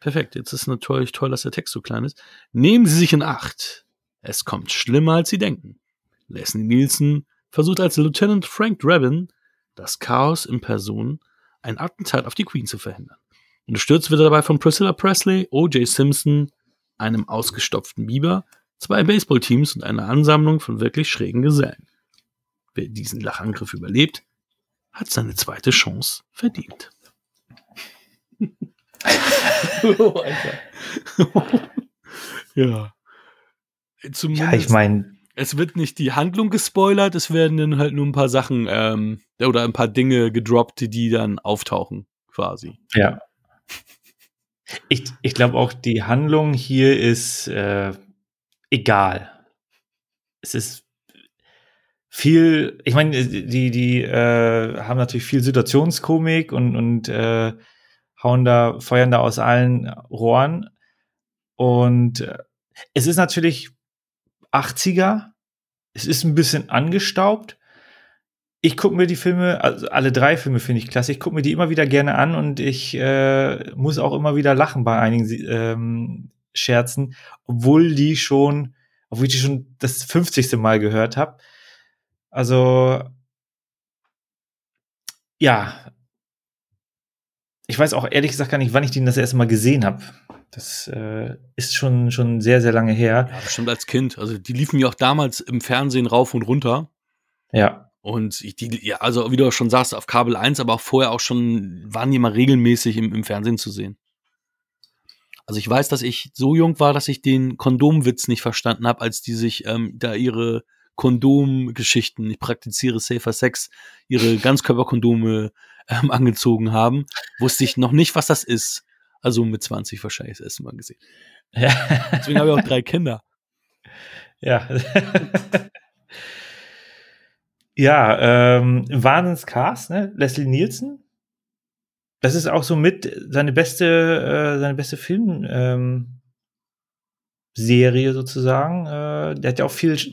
Perfekt. Jetzt ist natürlich toll, dass der Text so klein ist. Nehmen Sie sich in Acht. Es kommt schlimmer, als Sie denken. Leslie Nielsen versucht als Lieutenant Frank Drabin das Chaos in Person, ein Attentat auf die Queen zu verhindern. Unterstützt wird er dabei von Priscilla Presley, O.J. Simpson, einem ausgestopften Biber, zwei Baseballteams und einer Ansammlung von wirklich schrägen Gesellen. Wer diesen Lachangriff überlebt, hat seine zweite Chance verdient. oh, Alter. ja. Zumindest, Ja, ich meine, es wird nicht die Handlung gespoilert, es werden dann halt nur ein paar Sachen ähm, oder ein paar Dinge gedroppt, die dann auftauchen, quasi. Ja. Ich, ich glaube auch, die Handlung hier ist äh, egal. Es ist viel, ich meine, die, die äh, haben natürlich viel Situationskomik und, und äh, hauen da, feuern da aus allen Rohren. Und äh, es ist natürlich 80er. Es ist ein bisschen angestaubt. Ich gucke mir die Filme, also alle drei Filme finde ich klasse. Ich gucke mir die immer wieder gerne an und ich äh, muss auch immer wieder lachen bei einigen ähm, Scherzen, obwohl die schon, obwohl ich die schon das 50. Mal gehört habe. Also ja, ich weiß auch ehrlich gesagt gar nicht, wann ich den das erste Mal gesehen habe. Das äh, ist schon schon sehr sehr lange her. Ja, bestimmt als Kind. Also die liefen ja auch damals im Fernsehen rauf und runter. Ja, Und ich, die, ja, also wie du auch schon sagst, auf Kabel 1, aber auch vorher auch schon, waren die mal regelmäßig im, im Fernsehen zu sehen. Also ich weiß, dass ich so jung war, dass ich den Kondomwitz nicht verstanden habe, als die sich ähm, da ihre Kondomgeschichten, ich praktiziere Safer Sex, ihre Ganzkörperkondome ähm, angezogen haben. Wusste ich noch nicht, was das ist. Also mit 20 wahrscheinlich das erste Mal gesehen. Ja. Deswegen habe ich auch drei Kinder. Ja. ja, ähm, Wahnsinnscast, ne? Leslie Nielsen. Das ist auch so mit seine beste, äh, seine beste Film, ähm, Serie sozusagen. Äh, der hat ja auch viel sch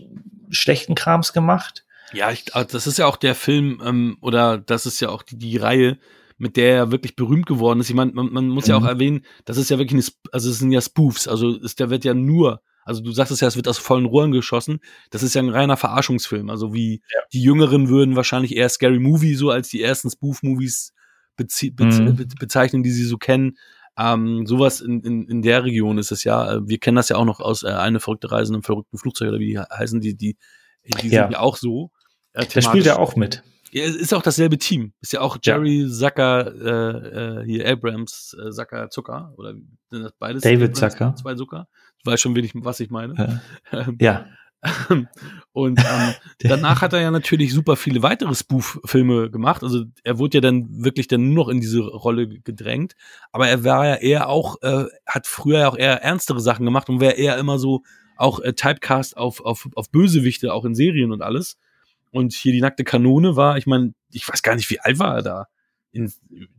schlechten Krams gemacht. Ja, ich, also das ist ja auch der Film, ähm, oder das ist ja auch die, die Reihe, mit der er wirklich berühmt geworden ist. Ich meine, man, man muss Mhm. ja auch erwähnen, das ist ja wirklich eine, also es sind ja Spoofs, also ist, der wird ja nur, also du sagtest ja, es wird aus vollen Rohren geschossen. Das ist ja ein reiner Verarschungsfilm. Also wie die Jüngeren würden wahrscheinlich eher Scary Movie so als die ersten Spoof-Movies bezi bez Mhm. be bezeichnen, die sie so kennen. Ähm, sowas in, in, in der Region ist es ja. Äh, Wir kennen das ja auch noch aus äh, eine verrückte Reise in einem verrückten Flugzeug oder wie die heißen, die, die, die Ja. sind ja auch so. Äh, Da spielt er auch mit. Ja, ist auch dasselbe Team. Ist ja auch Ja. Jerry Zucker, äh, äh, hier Abrams, äh, Zucker, Zucker. Oder sind das beides? David Abrams, Zucker. Zwei Zucker. Du weißt schon, wen ich, was ich meine. Ähm, Ja. Und ähm, danach hat er ja natürlich super viele weitere Spoof-Filme gemacht. Also er wurde ja dann wirklich dann nur noch in diese Rolle gedrängt. Aber er war ja eher auch, äh, hat früher ja auch eher ernstere Sachen gemacht und wäre eher immer so auch äh, Typecast auf, auf, auf Bösewichte, auch in Serien und alles. Und hier die nackte Kanone war, ich meine, ich weiß gar nicht, wie alt war er da. In,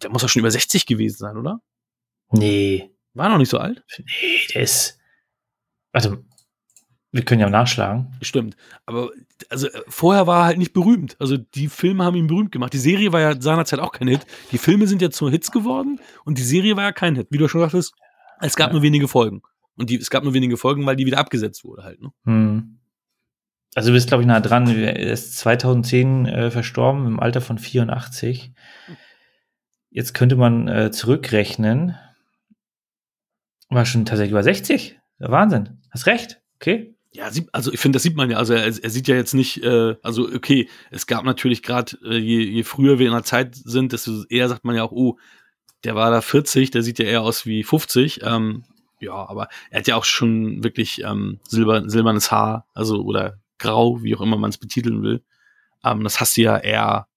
der muss ja schon über 60 gewesen sein, oder? Nee. War er noch nicht so alt? Nee, der ist. Also, wir können ja nachschlagen. Stimmt. Aber also äh, vorher war er halt nicht berühmt. Also die Filme haben ihn berühmt gemacht. Die Serie war ja seinerzeit auch kein Hit. Die Filme sind ja zu Hits geworden und die Serie war ja kein Hit. Wie du schon sagtest, es gab Ja. nur wenige Folgen. Und die, es gab nur wenige Folgen, weil die wieder abgesetzt wurde halt. Ne? Hm. Also, du bist, glaube ich, nah dran. Er ist 2010 äh, verstorben im Alter von 84. Jetzt könnte man äh, zurückrechnen. War schon tatsächlich über 60. Wahnsinn. Hast recht. Okay. Ja, also ich finde, das sieht man ja. Also er, er sieht ja jetzt nicht, äh, also okay, es gab natürlich gerade, äh, je, je früher wir in der Zeit sind, desto eher sagt man ja auch, oh, der war da 40, der sieht ja eher aus wie 50. Ähm, ja, aber er hat ja auch schon wirklich ähm, silber, silbernes Haar, also oder grau, wie auch immer man es betiteln will. Ähm, das hast du ja eher,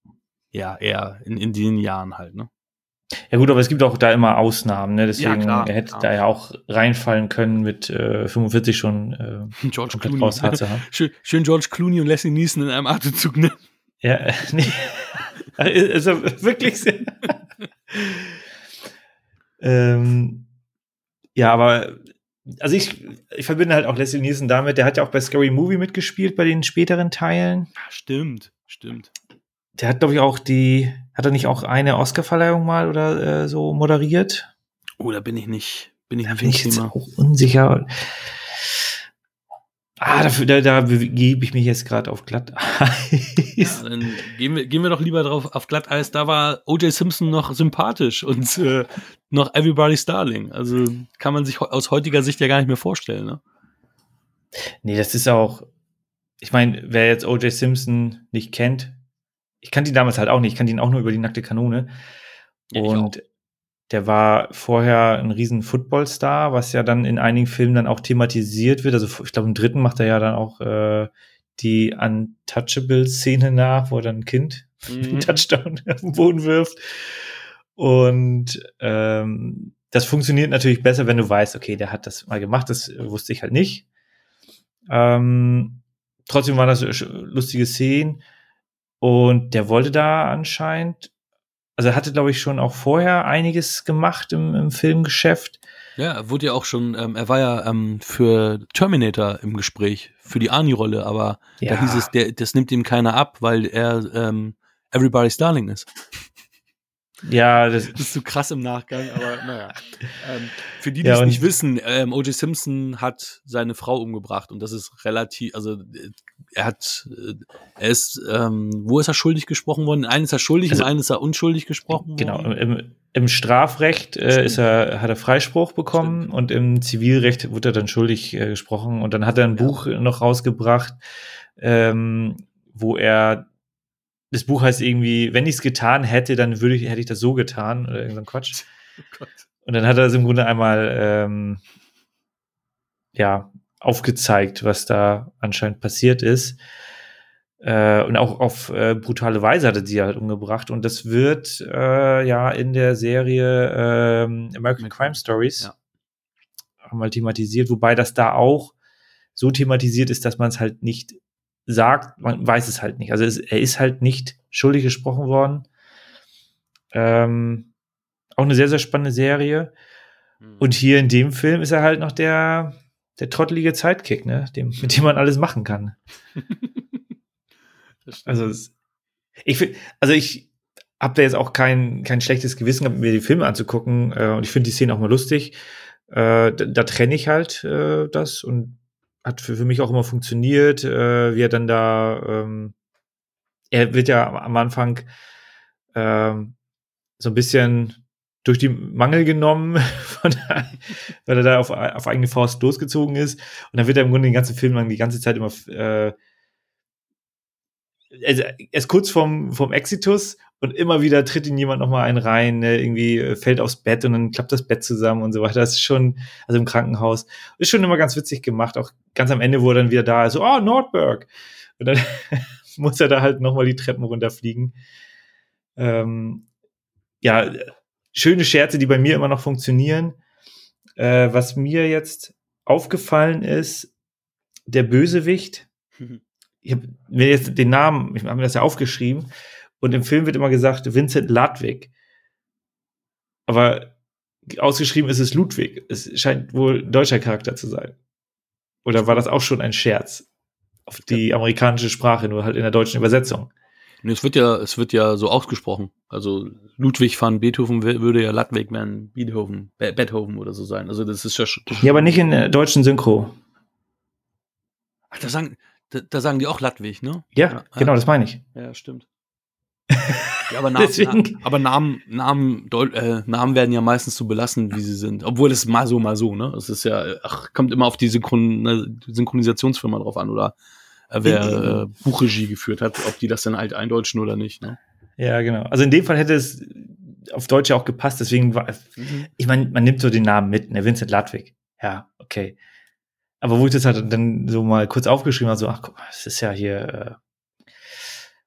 ja, eher in, in den Jahren halt, ne? Ja gut, aber es gibt auch da immer Ausnahmen, ne? Deswegen, klar, er hätte klar. da ja auch reinfallen können mit äh, 45 schon äh, George Clooney. raus. Schön, schön George Clooney und Leslie Neeson in einem Atemzug, ne? Ja, äh, nee. Also wirklich sehr. ähm, ja, aber also ich, ich verbinde halt auch Leslie Nielsen damit, der hat ja auch bei Scary Movie mitgespielt, bei den späteren Teilen. Ja, stimmt, stimmt. Der hat, glaube ich, auch die, hat er nicht auch eine Oscarverleihung mal oder äh, so moderiert? Oh, da bin ich nicht, bin ich Da nicht bin ich jetzt auch unsicher. Ah, dafür, da, da begebe ich mich jetzt gerade auf glatt. Ja, dann gehen wir, gehen wir doch lieber drauf auf Glatteis. Da war O.J. Simpson noch sympathisch und äh, noch Everybody's Darling. Also kann man sich aus heutiger Sicht ja gar nicht mehr vorstellen. Ne? Nee, das ist auch, ich meine, wer jetzt O.J. Simpson nicht kennt, ich kannte ihn damals halt auch nicht, ich kannte ihn auch nur über die nackte Kanone. Ja, und der war vorher ein riesen Footballstar, was ja dann in einigen Filmen dann auch thematisiert wird. Also ich glaube, im dritten macht er ja dann auch äh, die Untouchable-Szene nach, wo er dann ein Kind einen Mhm. Touchdown auf den Boden wirft. Und ähm, das funktioniert natürlich besser, wenn du weißt, okay, der hat das mal gemacht, das wusste ich halt nicht. Ähm, trotzdem waren das lustige Szenen. Und der wollte da anscheinend, also er hatte, glaube ich, schon auch vorher einiges gemacht im, im Filmgeschäft. Ja, er wurde ja auch schon, ähm, er war ja ähm, für Terminator im Gespräch, für die Arnie-Rolle, aber da hieß es, der, das nimmt ihm keiner ab, weil er ähm, Everybody's Darling ist. Ja, das, Das ist so krass im Nachgang, aber naja. Ähm, für die, die Ja, es und- nicht wissen, ähm, O.J. Simpson hat seine Frau umgebracht und das ist relativ, also äh, er hat, äh, er ist, ähm, wo ist er schuldig gesprochen worden? In einem ist er schuldig, Also- in einem ist er unschuldig gesprochen Genau, worden. im, im Strafrecht äh, ist er, hat er Freispruch bekommen Stimmt. und im Zivilrecht wurde er dann schuldig äh, gesprochen und dann hat er ein Ja. Buch noch rausgebracht, ähm, wo er das Buch heißt irgendwie, wenn ich es getan hätte, dann würde ich, hätte ich das so getan oder irgendein Quatsch. Oh. Und dann hat er es im Grunde einmal ähm, ja aufgezeigt, was da anscheinend passiert ist. Äh, und auch auf äh, brutale Weise hat er sie halt umgebracht. Und das wird äh, ja in der Serie ähm, American Crime Stories Ja. mal thematisiert, wobei das da auch so thematisiert ist, dass man es halt nicht sagt, man weiß es halt nicht. Also es, er ist halt nicht schuldig gesprochen worden. Ähm, auch eine sehr, sehr spannende Serie. Mhm. Und hier in dem Film ist er halt noch der, der trottelige Sidekick, ne? Dem, mit dem man alles machen kann. Also, es, ich finde, also ich habe da jetzt auch kein, kein schlechtes Gewissen gehabt, mir die Filme anzugucken. Äh, und ich finde die Szene auch mal lustig. Äh, da, da trenne ich halt äh, das und hat für, für mich auch immer funktioniert, äh, wie er dann da, ähm, er wird ja am- Anfang ähm, so ein bisschen durch die Mangel genommen, der, weil er da auf, auf eigene Faust losgezogen ist. Und dann wird er im Grunde den ganzen Film lang die ganze Zeit immer äh, also er ist kurz vorm, vorm Exitus und immer wieder tritt ihn jemand noch mal einen rein, ne, irgendwie äh, fällt aufs Bett und dann klappt das Bett zusammen und so weiter. Das ist schon, also im Krankenhaus, ist schon immer ganz witzig gemacht. Auch ganz am Ende, wo er dann wieder da ist, so, oh, Nordberg. Und dann muss er da halt noch mal die Treppen runterfliegen. Ähm, ja, schöne Scherze, die bei mir immer noch funktionieren. Äh, was mir jetzt aufgefallen ist, der Bösewicht, ich habe mir jetzt den Namen, ich habe mir das ja aufgeschrieben, und im Film wird immer gesagt Vincent Ludwig. Aber ausgeschrieben ist es Ludwig. Es scheint wohl ein deutscher Charakter zu sein. Oder war das auch schon ein Scherz auf die amerikanische Sprache, nur halt in der deutschen Übersetzung? Es wird ja, es wird ja so ausgesprochen. Also Ludwig van Beethoven würde ja Ludwig van Beethoven, Be Beethoven oder so sein. Also das ist ja schon. Ja, aber nicht in der deutschen Synchro. Ach, da sagen, da, da sagen die auch Ludwig, ne? Ja, Ja, genau, ja. das meine ich. Ja, stimmt. Ja, aber, Namen, Deswegen- aber Namen, Namen, äh, Namen werden ja meistens so belassen, wie sie sind. Obwohl es mal so, mal so, ne? Es ist ja, ach, kommt immer auf die Synchron ne, Synchronisationsfirma drauf an oder äh, wer äh, Buchregie geführt hat, ob die das dann halt eindeutschen oder nicht, ne? Ja, genau. Also in dem Fall hätte es auf Deutsch ja auch gepasst, deswegen war, ich meine, man nimmt so den Namen mit, ne, Vincent Ludwig. Ja, okay. Aber wo ich das halt dann so mal kurz aufgeschrieben habe, so, ach guck mal, das ist ja hier, äh,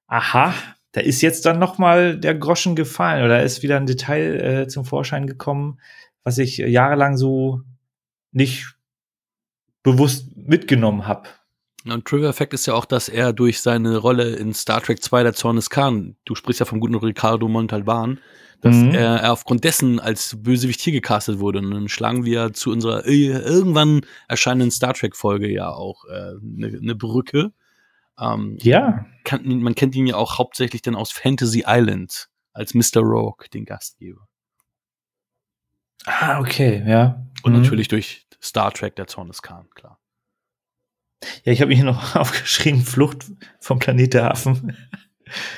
aha, da ist jetzt dann noch mal der Groschen gefallen oder ist wieder ein Detail äh, zum Vorschein gekommen, was ich jahrelang so nicht bewusst mitgenommen habe. Und Trivia Fact ist ja auch, dass er durch seine Rolle in Star Trek 2 der Zorn des Khan, du sprichst ja vom guten Ricardo Montalban, dass Mhm. er, er aufgrund dessen als Bösewicht hier gecastet wurde. Und dann schlagen wir zu unserer äh, irgendwann erscheinenden Star Trek Folge ja auch eine äh, ne Brücke. Ähm, Ja, kann, man kennt ihn ja auch hauptsächlich dann aus Fantasy Island als Mr. Rogue, den Gastgeber. ah, okay, ja. Und Mhm. natürlich durch Star Trek der Zorn des Khan, klar. Ja, ich habe mir hier noch aufgeschrieben, Flucht vom Planet der Affen.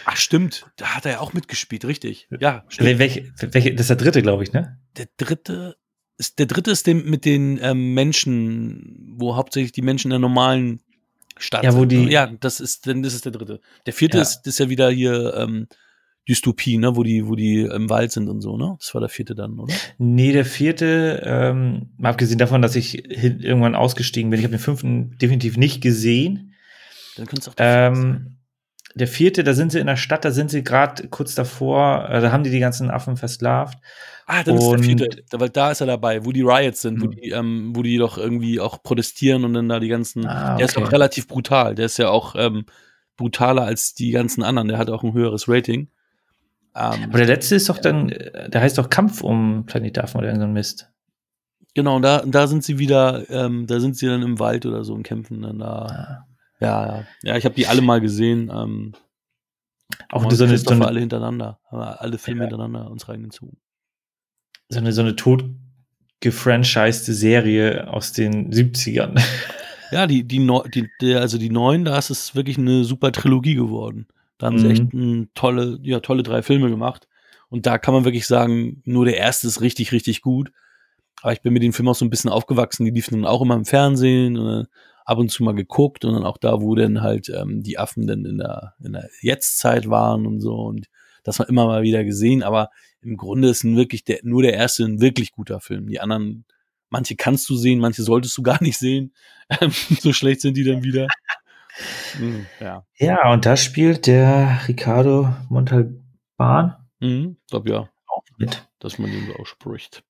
Ach, stimmt. Da hat er ja auch mitgespielt, richtig. Ja, stimmt. Wel- Welche, welche, das ist der dritte, glaube ich, ne? Der dritte ist, der dritte ist dem, mit den ähm, Menschen, wo hauptsächlich die Menschen in der normalen Stadt Ja, wo sind. die- ja, das ist, dann das ist der dritte. Der vierte Ja. ist, ist ja wieder hier ähm, Dystopie, ne, wo die, wo die im Wald sind und so, ne? Das war der vierte dann, oder? Nee, der vierte, ähm, mal abgesehen davon, dass ich irgendwann ausgestiegen bin, ich habe den fünften definitiv nicht gesehen. Dann könnte es auch der vierte sein. Der vierte, da sind sie in der Stadt, da sind sie gerade kurz davor, äh, da haben die die ganzen Affen versklavt. Ah, dann ist der und- vierte, da- weil da ist er dabei, wo die Riots sind, wo Hm. die, ähm, wo die doch irgendwie auch protestieren und dann da die ganzen. Ah, Der ist okay. auch relativ brutal. Der ist ja auch ähm, brutaler als die ganzen anderen. Der hat auch ein höheres Rating. Ähm, Aber der letzte ist doch dann, äh, der heißt doch Kampf um Planet Affen oder irgendein Mist. Genau, und da, da sind sie wieder, ähm, da sind sie dann im Wald oder so und kämpfen dann da. Ah. Ja, ja. Ja, ich habe die alle mal gesehen. Ähm, Auch so eine, so eine, alle hintereinander. Alle Filme Ja. hintereinander uns reingezogen. so eine, so eine totgefranchised Serie aus den 70ern. Ja, die, die, Neu- die, also die neuen, da ist es wirklich eine super Trilogie geworden. Da haben sie Mhm. echt ein tolle, ja, tolle drei Filme gemacht. Und da kann man wirklich sagen, nur der erste ist richtig, richtig gut. Aber ich bin mit den Filmen auch so ein bisschen aufgewachsen. Die liefen dann auch immer im Fernsehen und dann ab und zu mal geguckt und dann auch da, wo dann halt ähm, die Affen dann in der, in der Jetztzeit waren und so. Und das war immer mal wieder gesehen. Aber im Grunde ist ein wirklich der, nur der erste ein wirklich guter Film. Die anderen, manche kannst du sehen, manche solltest du gar nicht sehen. Ähm, so schlecht sind die dann wieder. Mhm, ja. Ja, und da spielt der Ricardo Montalban Mhm, ich glaube ja, auch mit. dass man den so ausspricht.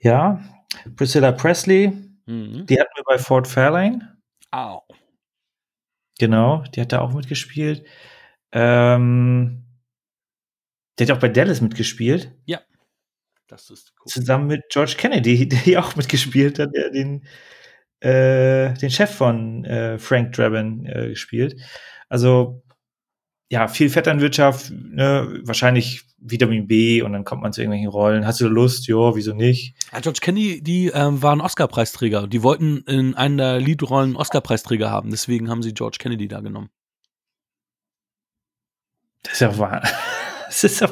Ja, Priscilla Presley, Mhm. die hatten wir bei Fort Fairlane. Au. Genau, die hat da auch mitgespielt. Ähm, die hat auch bei Dallas mitgespielt, Das ist cool. zusammen mit George Kennedy, der hier auch mitgespielt hat, der den, äh, den Chef von äh, Frank Drabin äh, gespielt. Also, ja, viel Vetternwirtschaft, ne, wahrscheinlich Vitamin B und dann kommt man zu irgendwelchen Rollen. Hast du Lust? Ja, wieso nicht? Ja, George Kennedy, die ähm, waren Oscar-Preisträger. Die wollten in einer der Leadrollen einen Oscar-Preisträger haben. Deswegen haben sie George Kennedy da genommen. Das ist ja wahr. Das ist ja,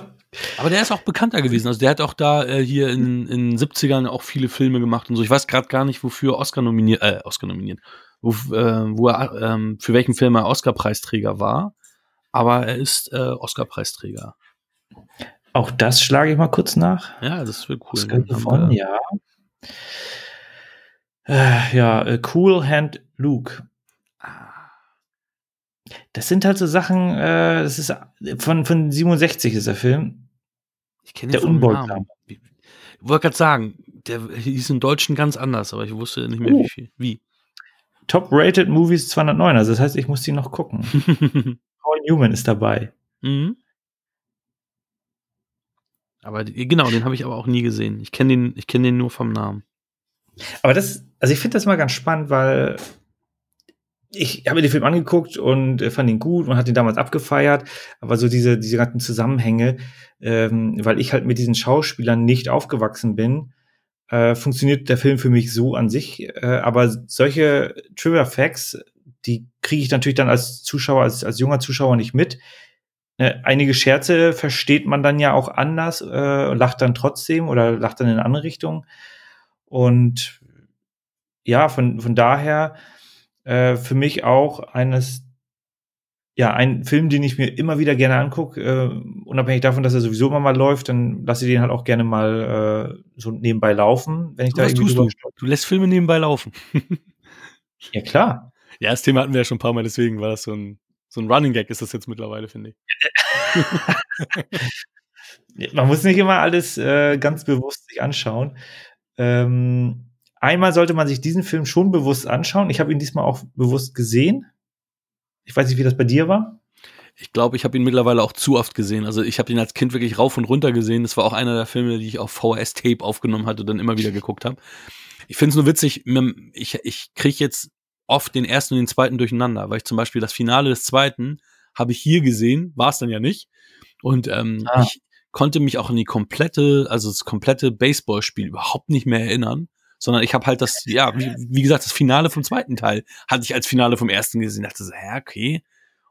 Aber der ist auch bekannter gewesen. Also der hat auch da äh, hier in den 70ern auch viele Filme gemacht und so. Ich weiß gerade gar nicht, wofür Oscar nominiert, äh, Oscar nominiert, wo, äh, wo er, ähm, für welchen Film er Oscar-Preisträger war. Aber er ist äh, Oscar-Preisträger. auch das schlage ich mal kurz nach. Ja, das wird cool. Oscar gewonnen, ja. Äh, ja, äh, Cool Hand Luke. Ah, Das sind halt so Sachen, äh, das ist von, von 67 ist der Film. Ich kenne Der den Unbeugsame. Namen. Ich wollte gerade sagen, der hieß im Deutschen ganz anders, aber ich wusste nicht mehr, Oh. wie viel. Wie? Top-Rated Movies 209, also das heißt, ich muss die noch gucken. Newman ist dabei. mhm. Aber genau, den habe ich aber auch nie gesehen. Ich kenne den, ich kenne den nur vom Namen. Aber das, also ich finde das mal ganz spannend, weil ich habe mir den Film angeguckt und äh, fand ihn gut und hat ihn damals abgefeiert. Aber so diese, diese ganzen Zusammenhänge, ähm, weil ich halt mit diesen Schauspielern nicht aufgewachsen bin, äh, funktioniert der Film für mich so an sich. Äh, aber solche Trivia Facts, die kriege ich natürlich dann als Zuschauer, als, als junger Zuschauer nicht mit. Äh, einige Scherze versteht man dann ja auch anders, äh, lacht dann trotzdem oder lacht dann in eine andere Richtung. Und ja, von, von daher äh, für mich auch eines, ja, ein Film, den ich mir immer wieder gerne angucke, äh, unabhängig davon, dass er sowieso immer mal läuft, dann lasse ich den halt auch gerne mal äh, so nebenbei laufen, wenn ich da Was irgendwie tust du? Du lässt Filme nebenbei laufen. Ja, klar. Ja, das Thema hatten wir ja schon ein paar Mal, deswegen war das so ein, so ein Running Gag ist das jetzt mittlerweile, finde ich. Man muss nicht immer alles äh, ganz bewusst sich anschauen. Ähm, einmal sollte man sich diesen Film schon bewusst anschauen. Ich habe ihn diesmal auch bewusst gesehen. Ich weiß nicht, wie das bei dir war. Ich glaube, ich habe ihn mittlerweile auch zu oft gesehen. Also ich habe ihn als Kind wirklich rauf und runter gesehen. Das war auch einer der Filme, die ich auf VHS-Tape aufgenommen hatte und dann immer wieder geguckt habe. Ich finde es nur witzig, ich, ich kriege jetzt oft den ersten und den zweiten durcheinander, weil ich zum Beispiel das Finale des zweiten habe ich hier gesehen, war es dann ja nicht. Und ähm, Ah. ich konnte mich auch an die komplette, also das komplette Baseballspiel überhaupt nicht mehr erinnern, sondern ich habe halt das, ja, wie, wie gesagt, das Finale vom zweiten Teil hatte ich als Finale vom ersten gesehen. dachte so, hä, okay.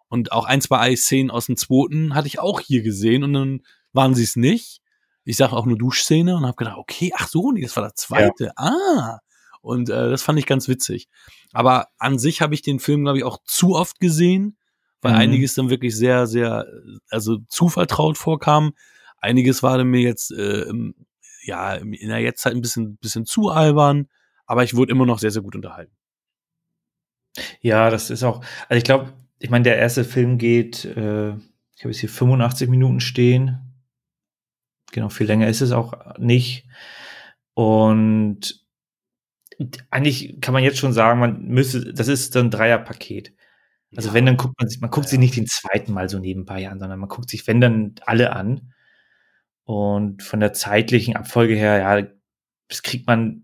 Und auch ein, zwei Szenen aus dem zweiten hatte ich auch hier gesehen und dann waren sie es nicht. Ich sage auch nur Duschszene und habe gedacht, okay, ach so, nee, das war der zweite. Ah. Und äh, das fand ich ganz witzig. Aber an sich habe ich den Film, glaube ich, auch zu oft gesehen, weil Mhm. einiges dann wirklich sehr, sehr, also zu vertraut vorkam. Einiges war dann mir jetzt, äh, ja, in der Jetztzeit ein bisschen, bisschen zu albern, aber ich wurde immer noch sehr, sehr gut unterhalten. Ja, das ist auch, also ich glaube, ich meine, der erste Film geht, äh, ich habe jetzt hier 85 Minuten stehen. Genau, viel länger ist es auch nicht. Und eigentlich kann man jetzt schon sagen, man müsste, das ist ein Dreierpaket. Also Ja. wenn, dann guckt man sich, man guckt Ja, sich nicht den zweiten Mal so nebenbei an, sondern man guckt sich, wenn dann alle an. Und von der zeitlichen Abfolge her, ja, das kriegt man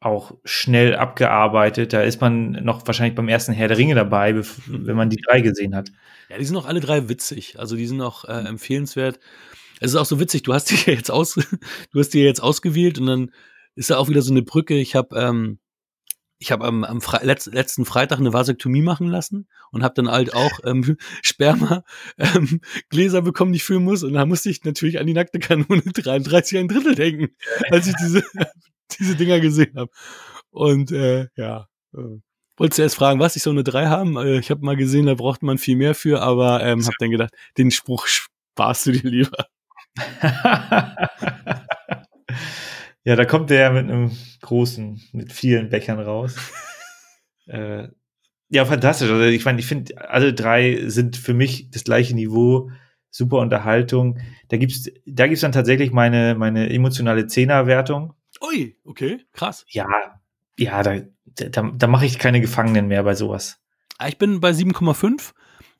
auch schnell abgearbeitet. Da ist man noch wahrscheinlich beim ersten Herr der Ringe dabei, bef- wenn man die drei gesehen hat. Ja, die sind auch alle drei witzig. Also die sind auch äh, empfehlenswert. Es ist auch so witzig, du hast die jetzt aus, du hast die jetzt ausgewählt und dann ist da auch wieder so eine Brücke. Ich habe ähm, ich habe am, am Fre letz, letzten Freitag eine Vasektomie machen lassen und habe dann halt auch ähm, Sperma ähm, Gläser bekommen, die ich füllen muss. Und da musste ich natürlich an die nackte Kanone 33 ein Drittel denken, als ich diese, diese Dinger gesehen habe. Und äh, ja, äh, Wolltest du erst fragen, was ich so eine 3 haben? Äh, Ich habe mal gesehen, da braucht man viel mehr für, aber ähm, habe dann gedacht, den Spruch sparst du dir lieber. Ja, da kommt der mit einem großen, mit vielen Bechern raus. äh, Ja, fantastisch. Also ich meine, ich finde, alle drei sind für mich das gleiche Niveau, super Unterhaltung. Da gibt's, da gibt's dann tatsächlich meine, meine emotionale Zehnerwertung. Ui, okay, krass. Ja, ja, da, da, da mache ich keine Gefangenen mehr bei sowas. Ah, Ich bin bei 7,5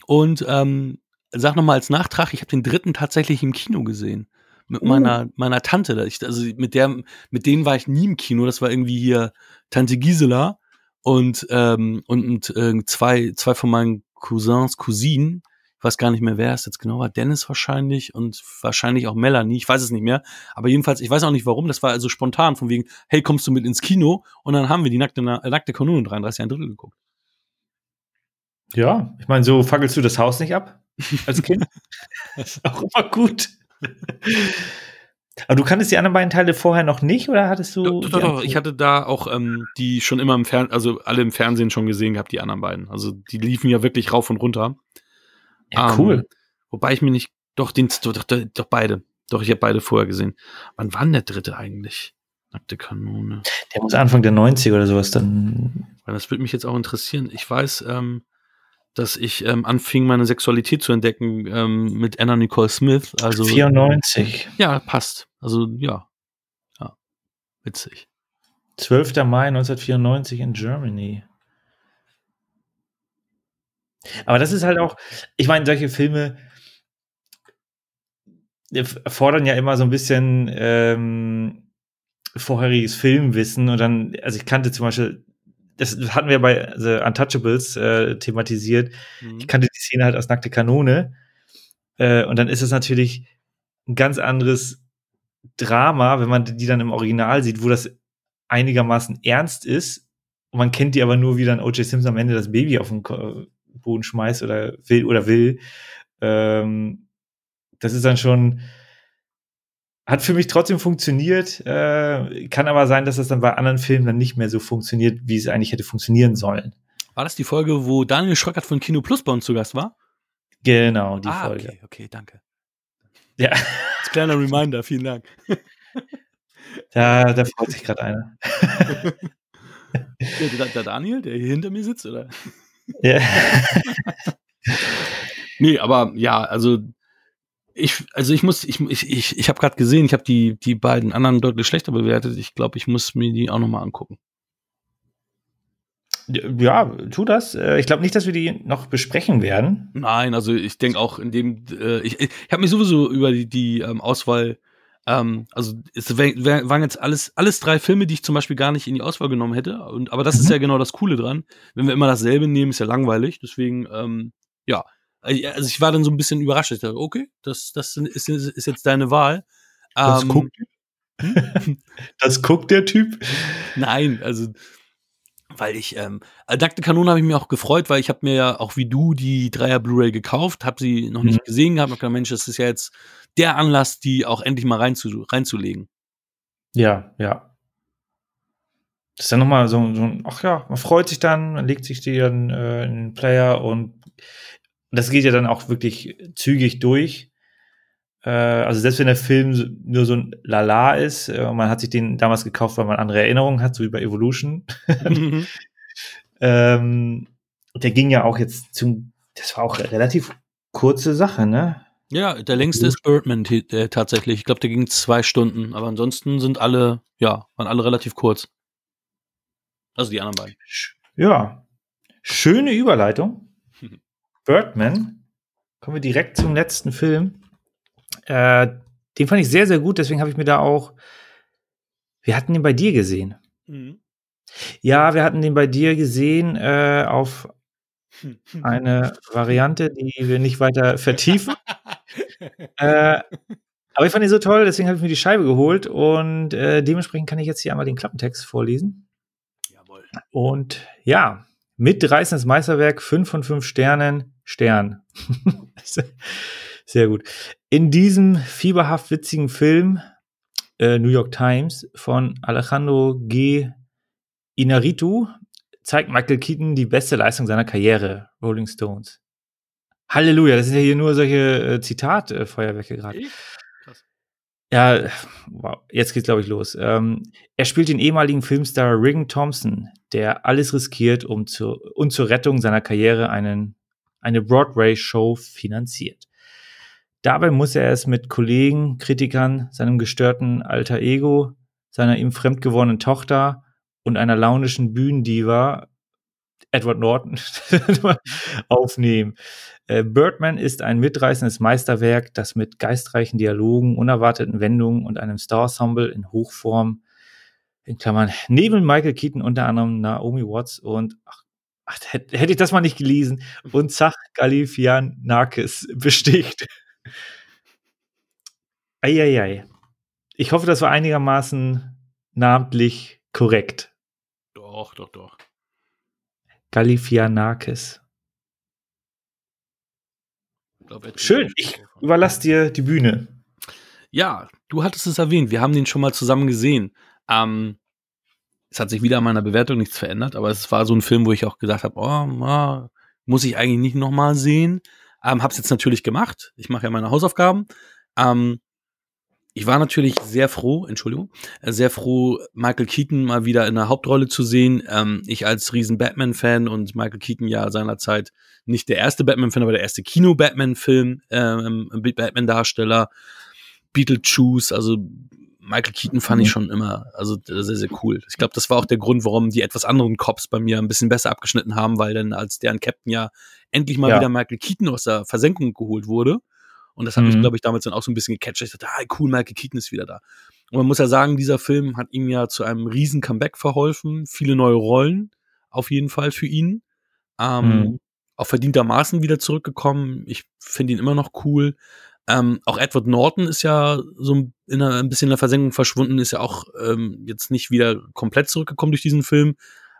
und ähm, sag noch mal als Nachtrag, ich habe den dritten tatsächlich im Kino gesehen. Mit Uh. meiner, meiner Tante. Ich, also mit der, mit denen war ich nie im Kino. Das war irgendwie hier Tante Gisela und, ähm, und, und äh, zwei, zwei von meinen Cousins, Cousinen. Ich weiß gar nicht mehr, wer es jetzt genau war. Dennis wahrscheinlich und wahrscheinlich auch Melanie. Ich weiß es nicht mehr. Aber jedenfalls, ich weiß auch nicht warum. Das war also spontan von wegen, hey, kommst du mit ins Kino? Und dann haben wir die nackte, nackte Kanone 33 ein Drittel geguckt. Ja, ich meine, so fackelst du das Haus nicht ab als Kind. das ist auch immer gut. Aber du kanntest die anderen beiden Teile vorher noch nicht oder hattest du? Doch, doch, doch, ich hatte da auch ähm, die schon immer im Fernsehen, also alle im Fernsehen schon gesehen gehabt, die anderen beiden. Also die liefen ja wirklich rauf und runter. ja, Ähm, cool. Wobei ich mir nicht, doch, den, doch, doch, doch beide. Doch, ich habe beide vorher gesehen. Wann war denn der dritte eigentlich? Nackte Kanone. Der muss Anfang der 90er oder sowas dann. Das würde mich jetzt auch interessieren. Ich weiß, ähm, dass ich ähm, anfing, meine Sexualität zu entdecken ähm, mit Anna Nicole Smith. Also 94. ja, passt. Also ja, ja, witzig. 12. Mai 1994 in Germany. Aber das ist halt auch, ich meine, solche Filme erfordern ja immer so ein bisschen ähm, vorheriges Filmwissen und dann, also ich kannte zum Beispiel, das hatten wir bei The Untouchables äh, thematisiert, Mhm. ich kannte die Szene halt aus Nackte Kanone äh, und dann ist es natürlich ein ganz anderes Drama, wenn man die dann im Original sieht, wo das einigermaßen ernst ist und man kennt die aber nur, wie dann O.J. Simpson am Ende das Baby auf den Boden schmeißt oder will oder will. Ähm, das ist dann schon hat für mich trotzdem funktioniert, äh, kann aber sein, dass das dann bei anderen Filmen dann nicht mehr so funktioniert, wie es eigentlich hätte funktionieren sollen. War das die Folge, wo Daniel Schröckert von Kino Plus bei uns zu Gast war? Genau, die ah, Folge. okay, okay, danke. Ja, Als kleiner Reminder, vielen Dank. da, da freut sich gerade einer. Der, der, der Daniel, der hier hinter mir sitzt, oder? Ja. Nee, aber ja, also ich, also ich muss, ich, ich, ich, ich habe gerade gesehen, ich habe die, die beiden anderen deutlich schlechter bewertet. Ich glaube, ich muss mir die auch noch mal angucken. ja, tu das. Äh, Ich glaube nicht, dass wir die noch besprechen werden. Nein, also ich denke auch in dem, äh, ich, ich habe mich sowieso über die, die ähm, Auswahl, ähm, also es wär, wär, waren jetzt alles, alles drei Filme, die ich zum Beispiel gar nicht in die Auswahl genommen hätte. Und, aber das ist Mhm. ja genau das Coole dran. Wenn wir immer dasselbe nehmen, ist ja langweilig. Deswegen, ähm, ja. Also ich war dann so ein bisschen überrascht. Ich dachte, okay, das, das ist, ist jetzt deine Wahl. Das Ähm, guckt, das guckt der Typ. Nein, also weil ich ähm, äh, Nackte Kanone habe ich mir auch gefreut, weil ich habe mir ja auch wie du die Dreier Blu-ray gekauft, habe sie noch nicht Mhm. gesehen gehabt, hab gedacht, Mensch, das ist ja jetzt der Anlass, die auch endlich mal reinzu, reinzulegen. Ja, ja. Das ist dann nochmal so, so ein, ach ja, man freut sich dann, man legt sich die dann äh, in den Player und das geht ja dann auch wirklich zügig durch. Äh, also selbst wenn der Film nur so ein Lala ist, äh, man hat sich den damals gekauft, weil man andere Erinnerungen hat, so wie bei Evolution. ähm, der ging ja auch jetzt zum, das war auch eine relativ kurze Sache, ne? ja, der längste ist Birdman äh, tatsächlich. Ich glaube, der ging zwei Stunden, aber ansonsten sind alle, ja, waren alle relativ kurz. Also die anderen beiden. Ja. Schöne Überleitung. Birdman. Kommen wir direkt zum letzten Film. Äh, den fand ich sehr, sehr gut, deswegen habe ich mir da auch. Wir hatten den bei dir gesehen. Ja, wir hatten den bei dir gesehen äh, auf eine Variante, die wir nicht weiter vertiefen. äh, aber ich fand ihn so toll, deswegen habe ich mir die Scheibe geholt und äh, dementsprechend kann ich jetzt hier einmal den Klappentext vorlesen. Jawohl. Und ja, mitreißendes Meisterwerk, 5 von 5 Sternen, Stern. Sehr gut. In diesem fieberhaft witzigen Film, äh, New York Times, von Alejandro G. Inarritu, zeigt Michael Keaton die beste Leistung seiner Karriere, Rolling Stones. Halleluja, das sind ja hier nur solche äh, Zitatfeuerwerke gerade. Ja, wow, jetzt geht's, glaube ich, los. Ähm, er spielt den ehemaligen Filmstar Regan Thompson, der alles riskiert, um zu, und zur Rettung seiner Karriere einen, eine Broadway-Show finanziert. Dabei muss er es mit Kollegen, Kritikern, seinem gestörten alter Ego, seiner ihm fremdgewordenen Tochter und einer launischen Bühnendiva Edward Norton aufnehmen. Äh, Birdman ist ein mitreißendes Meisterwerk, das mit geistreichen Dialogen, unerwarteten Wendungen und einem Star-Ensemble in Hochform, in Klammern, neben Michael Keaton unter anderem Naomi Watts und, ach, ach hätte, hätte ich das mal nicht gelesen, und Zach Galifianakis besticht. Eieiei. Ich hoffe, das war einigermaßen namentlich korrekt. Doch, doch, doch. Galifianakis. Schön, ich überlasse dir die Bühne. Ja, du hattest es erwähnt, wir haben den schon mal zusammen gesehen. Ähm, es hat sich wieder an meiner Bewertung nichts verändert, aber es war so ein Film, wo ich auch gesagt habe, oh, oh, muss ich eigentlich nicht nochmal sehen. Ähm, hab's jetzt natürlich gemacht. Ich mache ja meine Hausaufgaben. Ähm, ich war natürlich sehr froh, Entschuldigung, äh, sehr froh, Michael Keaton mal wieder in der Hauptrolle zu sehen. Ähm, ich als riesen Batman-Fan und Michael Keaton ja seinerzeit nicht der erste Batman-Fan, aber der erste Kino-Batman-Film, ähm, Batman-Darsteller, Beetlejuice, also Michael Keaton fand ich mhm. schon immer, also sehr, sehr cool. Ich glaube, das war auch der Grund, warum die etwas anderen Cops bei mir ein bisschen besser abgeschnitten haben, weil dann als deren Captain ja endlich mal ja. wieder Michael Keaton aus der Versenkung geholt wurde und das hat mhm. mich, glaube ich, damals dann auch so ein bisschen gecatcht. Ich dachte, ah, cool, Michael Keaton ist wieder da. Und man muss ja sagen, dieser Film hat ihm ja zu einem riesen Comeback verholfen. Viele neue Rollen, auf jeden Fall für ihn. Ähm, mhm. Auch verdientermaßen wieder zurückgekommen. Ich finde ihn immer noch cool. Ähm, auch Edward Norton ist ja so ein, in einer, ein bisschen in der Versenkung verschwunden, ist ja auch ähm, jetzt nicht wieder komplett zurückgekommen durch diesen Film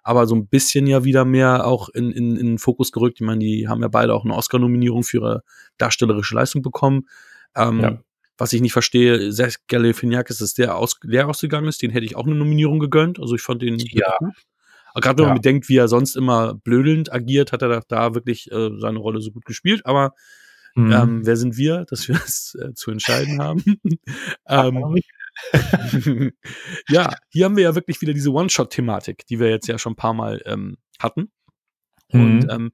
aber so ein bisschen ja wieder mehr auch in, in, in den Fokus gerückt. Ich meine, die haben ja beide auch eine Oscar-Nominierung für ihre darstellerische Leistung bekommen. Ähm, ja. Was ich nicht verstehe, Zach Galifianakis ist der aus, leer ausgegangen ist, den hätte ich auch eine Nominierung gegönnt. Also ich fand den ja. gut. Gerade wenn ja. man bedenkt, wie er sonst immer blödelnd agiert, hat er da wirklich äh, seine Rolle so gut gespielt. Aber mhm. ähm, wer sind wir, dass wir es äh, zu entscheiden haben? ähm, ja, hier haben wir ja wirklich wieder diese One-Shot-Thematik, die wir jetzt ja schon ein paar Mal ähm, hatten. Und mhm. ähm,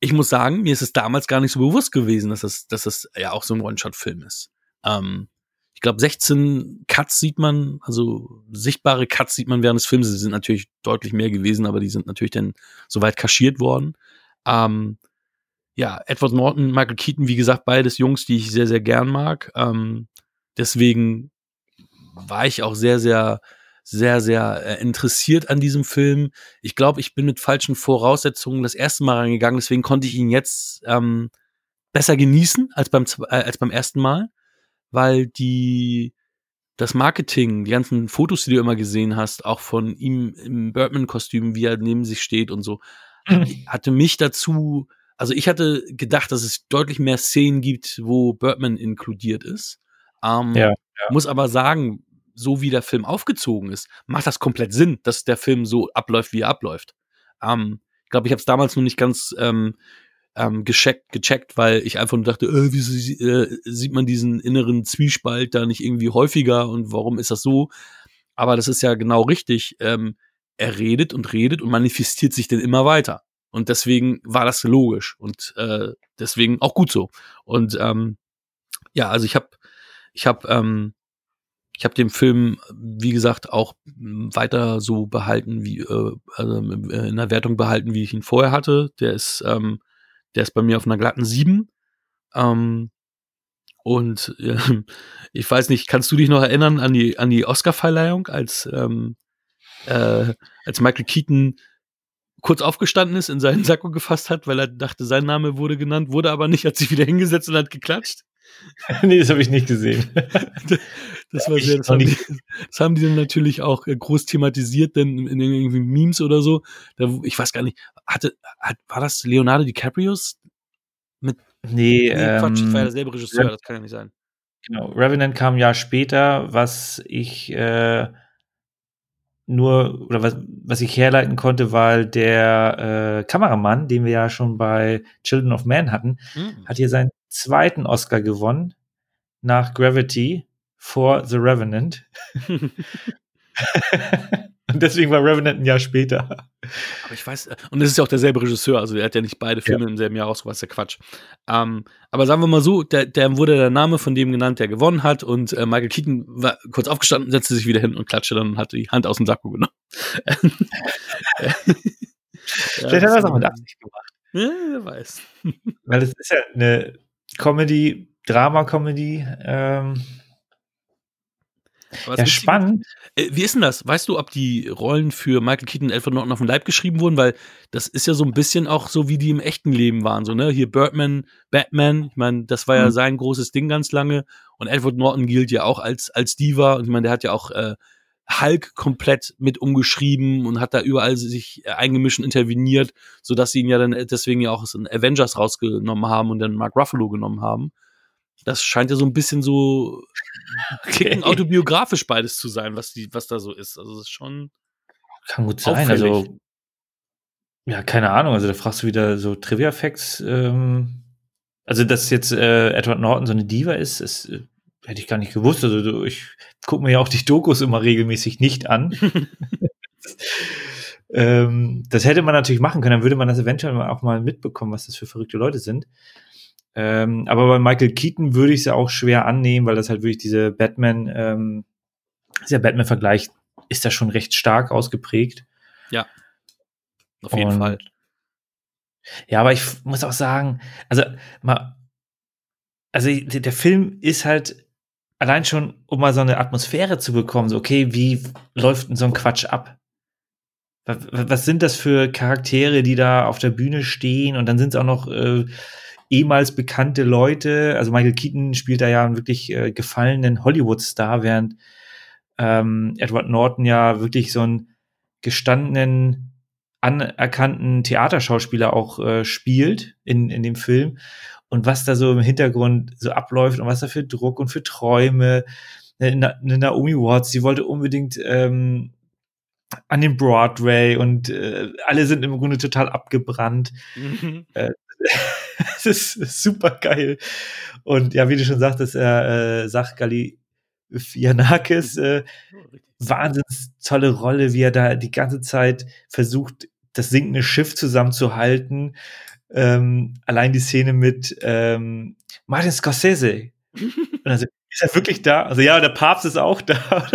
ich muss sagen, mir ist es damals gar nicht so bewusst gewesen, dass es, dass es ja auch so ein One-Shot-Film ist. Ähm, ich glaube, 16 Cuts sieht man, also sichtbare Cuts sieht man während des Films. Sie sind natürlich deutlich mehr gewesen, aber die sind natürlich dann soweit kaschiert worden. Ähm, ja, Edward Norton, Michael Keaton, wie gesagt, beides Jungs, die ich sehr, sehr gern mag. Ähm, deswegen war ich auch sehr, sehr, sehr, sehr äh, interessiert an diesem Film. Ich glaube, ich bin mit falschen Voraussetzungen das erste Mal reingegangen, deswegen konnte ich ihn jetzt ähm, besser genießen als beim, äh, als beim ersten Mal, weil die das Marketing, die ganzen Fotos, die du immer gesehen hast, auch von ihm im Birdman-Kostüm, wie er neben sich steht und so, hatte mich dazu, also ich hatte gedacht, dass es deutlich mehr Szenen gibt, wo Birdman inkludiert ist. Ähm, ja, ja. Muss aber sagen, so wie der Film aufgezogen ist, macht das komplett Sinn, dass der Film so abläuft, wie er abläuft. Ähm, ich glaube, ich habe es damals noch nicht ganz ähm, ähm, gecheckt, gecheckt, weil ich einfach nur dachte, äh, wieso äh, sieht man diesen inneren Zwiespalt da nicht irgendwie häufiger und warum ist das so? Aber das ist ja genau richtig. Ähm, er redet und redet und manifestiert sich dann immer weiter. Und deswegen war das logisch und äh, deswegen auch gut so. Und ähm, ja, also ich habe ich habe ähm, ich den Film, wie gesagt, auch weiter so behalten, wie äh, also in der Wertung behalten, wie ich ihn vorher hatte. Der ist, ähm, der ist bei mir auf einer glatten 7. Ähm, und äh, ich weiß nicht, kannst du dich noch erinnern an die, an die Oscar-Verleihung, als, ähm, äh, als Michael Keaton kurz aufgestanden ist, in seinen Sakko gefasst hat, weil er dachte, sein Name wurde genannt, wurde aber nicht, hat sich wieder hingesetzt und hat geklatscht? nee, das habe ich nicht gesehen. das war sehr, das haben, die, das haben, die, dann natürlich auch äh, groß thematisiert, denn in, in irgendwie Memes oder so. Da, ich weiß gar nicht, hatte, hat, war das Leonardo DiCaprios mit? Nee, nee Quatsch, das war ja ähm, derselbe Regisseur, das kann ja nicht sein. Genau, Revenant kam ein Jahr später, was ich äh, nur, oder was, was ich herleiten konnte, weil der äh, Kameramann, den wir ja schon bei Children of Man hatten, mhm. hat hier seinen zweiten Oscar gewonnen nach Gravity vor The Revenant. und deswegen war Revenant ein Jahr später. Aber ich weiß, äh, und es ist ja auch derselbe Regisseur, also er hat ja nicht beide Filme ja. im selben Jahr rausgebracht, ja Quatsch. Ähm, aber sagen wir mal so, der, der wurde der Name von dem genannt, der gewonnen hat und äh, Michael Keaton war kurz aufgestanden, setzte sich wieder hin und klatschte dann und hat die Hand aus dem Sakko genommen. Vielleicht hat er das auch mit Absicht gemacht. Ja, wer weiß. Weil es ist ja eine Comedy, Drama-Comedy. Ähm, ja, spannend. Äh, wie ist denn das? Weißt du, ob die Rollen für Michael Keaton und Alfred Norton auf dem Leib geschrieben wurden? Weil das ist ja so ein bisschen auch so, wie die im echten Leben waren. So, ne? Hier Birdman, Batman, ich meine, das war ja mhm. sein großes Ding ganz lange. Und Edward Norton gilt ja auch als, als Diva. Und ich meine, der hat ja auch äh, Hulk komplett mit umgeschrieben und hat da überall sich eingemischt und interveniert, sodass sie ihn ja dann deswegen ja auch aus den Avengers rausgenommen haben und dann Mark Ruffalo genommen haben. Das scheint ja so ein bisschen so okay. autobiografisch beides zu sein, was die, was da so ist. Also das ist schon. Kann gut sein. Auffällig. Also ja, keine Ahnung. Also da fragst du wieder so Trivia Facts. Ähm, also dass jetzt äh, Edward Norton so eine Diva ist, ist äh, hätte ich gar nicht gewusst. Also ich gucke mir ja auch die Dokus immer regelmäßig nicht an. ähm, das hätte man natürlich machen können, dann würde man das eventuell auch mal mitbekommen, was das für verrückte Leute sind. Ähm, aber bei Michael Keaton würde ich es ja auch schwer annehmen, weil das halt wirklich diese Batman, ähm, dieser Batman-Vergleich ist da schon recht stark ausgeprägt. Ja. Auf jeden Und, Fall. Ja, aber ich muss auch sagen, also mal, also der Film ist halt allein schon, um mal so eine Atmosphäre zu bekommen, so okay, wie läuft denn so ein Quatsch ab? Was sind das für Charaktere, die da auf der Bühne stehen? Und dann sind es auch noch äh, ehemals bekannte Leute. Also Michael Keaton spielt da ja einen wirklich äh, gefallenen Hollywood-Star, während ähm, Edward Norton ja wirklich so einen gestandenen, anerkannten Theaterschauspieler auch äh, spielt in, in dem Film. Und was da so im Hintergrund so abläuft und was da für Druck und für Träume. Eine Naomi Watts, sie wollte unbedingt ähm, an den Broadway und äh, alle sind im Grunde total abgebrannt. Mhm. Äh, ist super geil. Und ja, wie du schon sagtest, äh, äh Sach Galifianakis, äh, wahnsinns tolle Rolle, wie er da die ganze Zeit versucht, das sinkende Schiff zusammenzuhalten. Ähm, allein die Szene mit ähm, Martin Scorsese. also, ist er wirklich da? Also ja, der Papst ist auch da.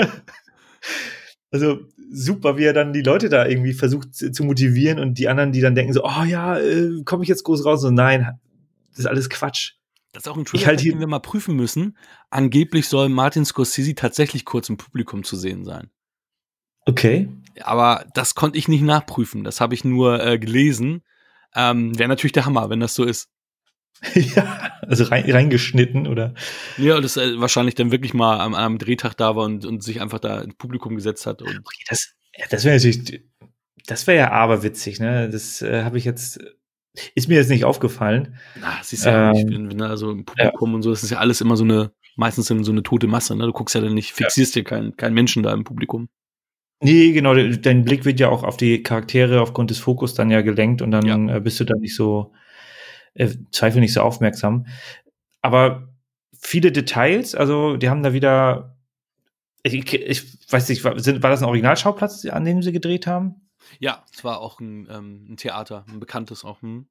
also super, wie er dann die Leute da irgendwie versucht zu motivieren und die anderen, die dann denken so, oh ja, äh, komme ich jetzt groß raus? Und nein, das ist alles Quatsch. Das ist auch ein Trailer, halt den wir mal prüfen müssen. Angeblich soll Martin Scorsese tatsächlich kurz im Publikum zu sehen sein. Okay. Aber das konnte ich nicht nachprüfen. Das habe ich nur äh, gelesen. Ähm, Wäre natürlich der Hammer, wenn das so ist. ja, also rein, reingeschnitten, oder? Ja, das äh, wahrscheinlich dann wirklich mal am, am Drehtag da war und, und sich einfach da ins Publikum gesetzt hat. Und okay, das das wäre natürlich, das wäre ja aberwitzig, ne? Das äh, habe ich jetzt, ist mir jetzt nicht aufgefallen. Na, siehst ja, ähm, ich bin, bin da so im Publikum ja. und so, das ist ja alles immer so eine, meistens so eine tote Masse, ne? Du guckst ja dann nicht, fixierst ja. dir keinen kein Menschen da im Publikum. Nee, genau, dein Blick wird ja auch auf die Charaktere aufgrund des Fokus dann ja gelenkt und dann ja. Äh, bist du da nicht so, äh, Zweifel nicht so aufmerksam. Aber viele Details, also die haben da wieder, ich, ich weiß nicht, war, sind, war das ein Originalschauplatz, an dem sie gedreht haben? Ja, es war auch ein, ähm, ein Theater, ein bekanntes auch. Hm.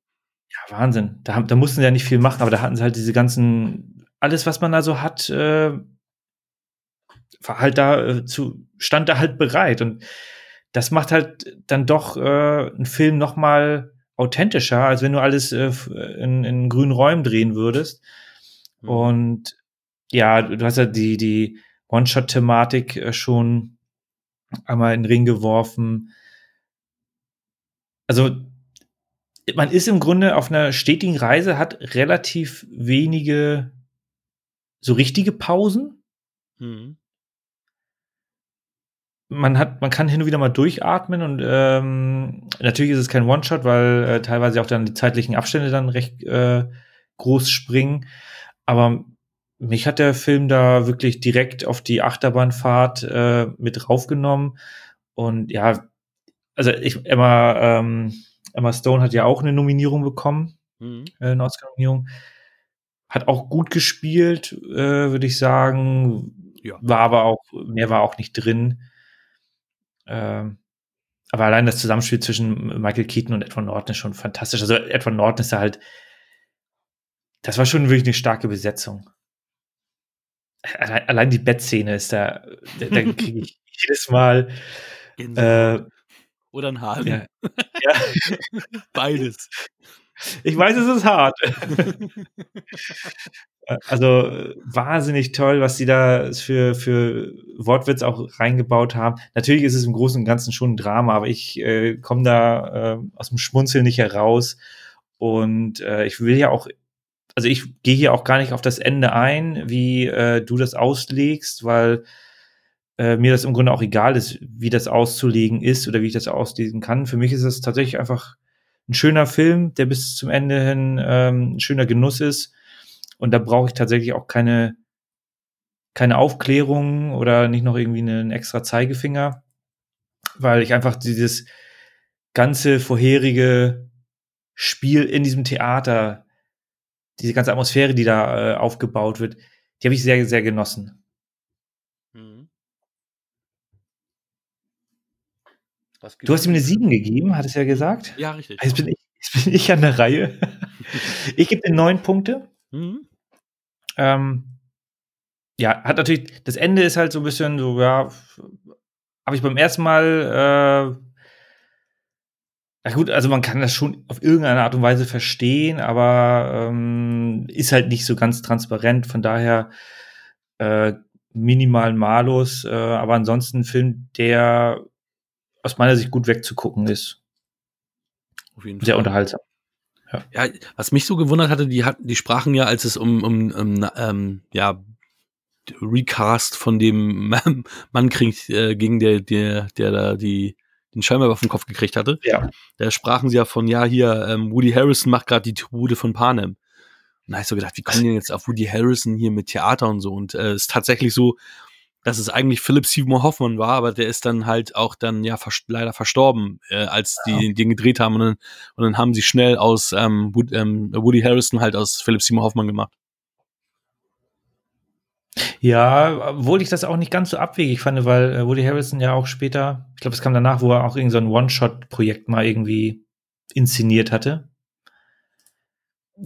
Ja, Wahnsinn. Da, da mussten sie ja nicht viel machen, aber da hatten sie halt diese ganzen, alles, was man da so hat, äh, war halt da äh, zu, stand da halt bereit. Und das macht halt dann doch äh, einen Film noch mal authentischer, als wenn du alles äh, in, in grünen Räumen drehen würdest. Mhm. Und ja, du hast ja die, die One-Shot-Thematik äh, schon einmal in den Ring geworfen. Also, man ist im Grunde auf einer stetigen Reise, hat relativ wenige so richtige Pausen. Mhm man hat, man kann hin und wieder mal durchatmen und ähm, natürlich ist es kein One-Shot, weil äh, teilweise auch dann die zeitlichen Abstände dann recht äh, groß springen. Aber mich hat der Film da wirklich direkt auf die Achterbahnfahrt äh, mit raufgenommen. Und ja, also ich, Emma, ähm, Emma Stone hat ja auch eine Nominierung bekommen, mhm. äh, eine Oscar-Nominierung. Hat auch gut gespielt, äh, würde ich sagen Ja. War aber auch, mehr war auch nicht drin. Ähm, aber allein das Zusammenspiel zwischen Michael Keaton und Edward Norton ist schon fantastisch. Also Edward Norton ist da halt, das war schon wirklich eine starke Besetzung. Allein, allein die Bettszene ist da, da, da kriege ich jedes Mal. Äh, Oder ein Hahn. ja, ja, Beides. ich weiß, es ist hart. Also äh, wahnsinnig toll, was sie da für, für Wortwitz auch reingebaut haben. Natürlich ist es im Großen und Ganzen schon ein Drama, aber ich äh, komme da äh, aus dem Schmunzeln nicht heraus. Und äh, ich will ja auch, also ich gehe hier auch gar nicht auf das Ende ein, wie äh, du das auslegst, weil äh, mir das im Grunde auch egal ist, wie das auszulegen ist oder wie ich das auslegen kann. Für mich ist es tatsächlich einfach ein schöner Film, der bis zum Ende hin ähm, ein schöner Genuss ist. Und da brauche ich tatsächlich auch keine, keine Aufklärung oder nicht noch irgendwie einen extra Zeigefinger, weil ich einfach dieses ganze vorherige Spiel in diesem Theater, diese ganze Atmosphäre, die da äh, aufgebaut wird, die habe ich sehr, sehr genossen. Mhm. Was Du hast ihm eine 7 gegeben, hattest du ja gesagt. Ja, richtig. Jetzt bin ich, jetzt bin ich an der Reihe. Ich gebe dir neun Punkte. Mhm. Ähm, ja, hat natürlich, das Ende ist halt so ein bisschen so, ja, habe ich beim ersten Mal, äh, ja gut, also man kann das schon auf irgendeine Art und Weise verstehen, aber ähm, ist halt nicht so ganz transparent, von daher äh, minimal Malus, äh, aber ansonsten ein Film, der aus meiner Sicht gut wegzugucken ist. Auf jeden Sehr Fall. unterhaltsam. Ja, was mich so gewundert hatte, die hatten, die sprachen ja, als es um, um, um ähm, ja, Recast von dem Mann kriegt, äh, ging, der, der, der da die, den Scheinwerfer auf den Kopf gekriegt hatte. Ja. Da sprachen sie ja von, ja, hier, ähm, Woody Harrison macht gerade die Tribute von Panem. Und da habe ich so gedacht, wie kommen die denn jetzt auf Woody Harrison hier mit Theater und so? Und es äh, ist tatsächlich so, dass es eigentlich Philip Seymour Hoffman war, aber der ist dann halt auch dann ja vers leider verstorben, äh, als die Ja. den gedreht haben und dann, und dann haben sie schnell aus ähm, Wood, ähm, Woody Harrison halt aus Philip Seymour Hoffman gemacht. Ja, obwohl ich das auch nicht ganz so abwegig fand, weil äh, Woody Harrison ja auch später, ich glaube, es kam danach, wo er auch irgend so ein One-Shot-Projekt mal irgendwie inszeniert hatte.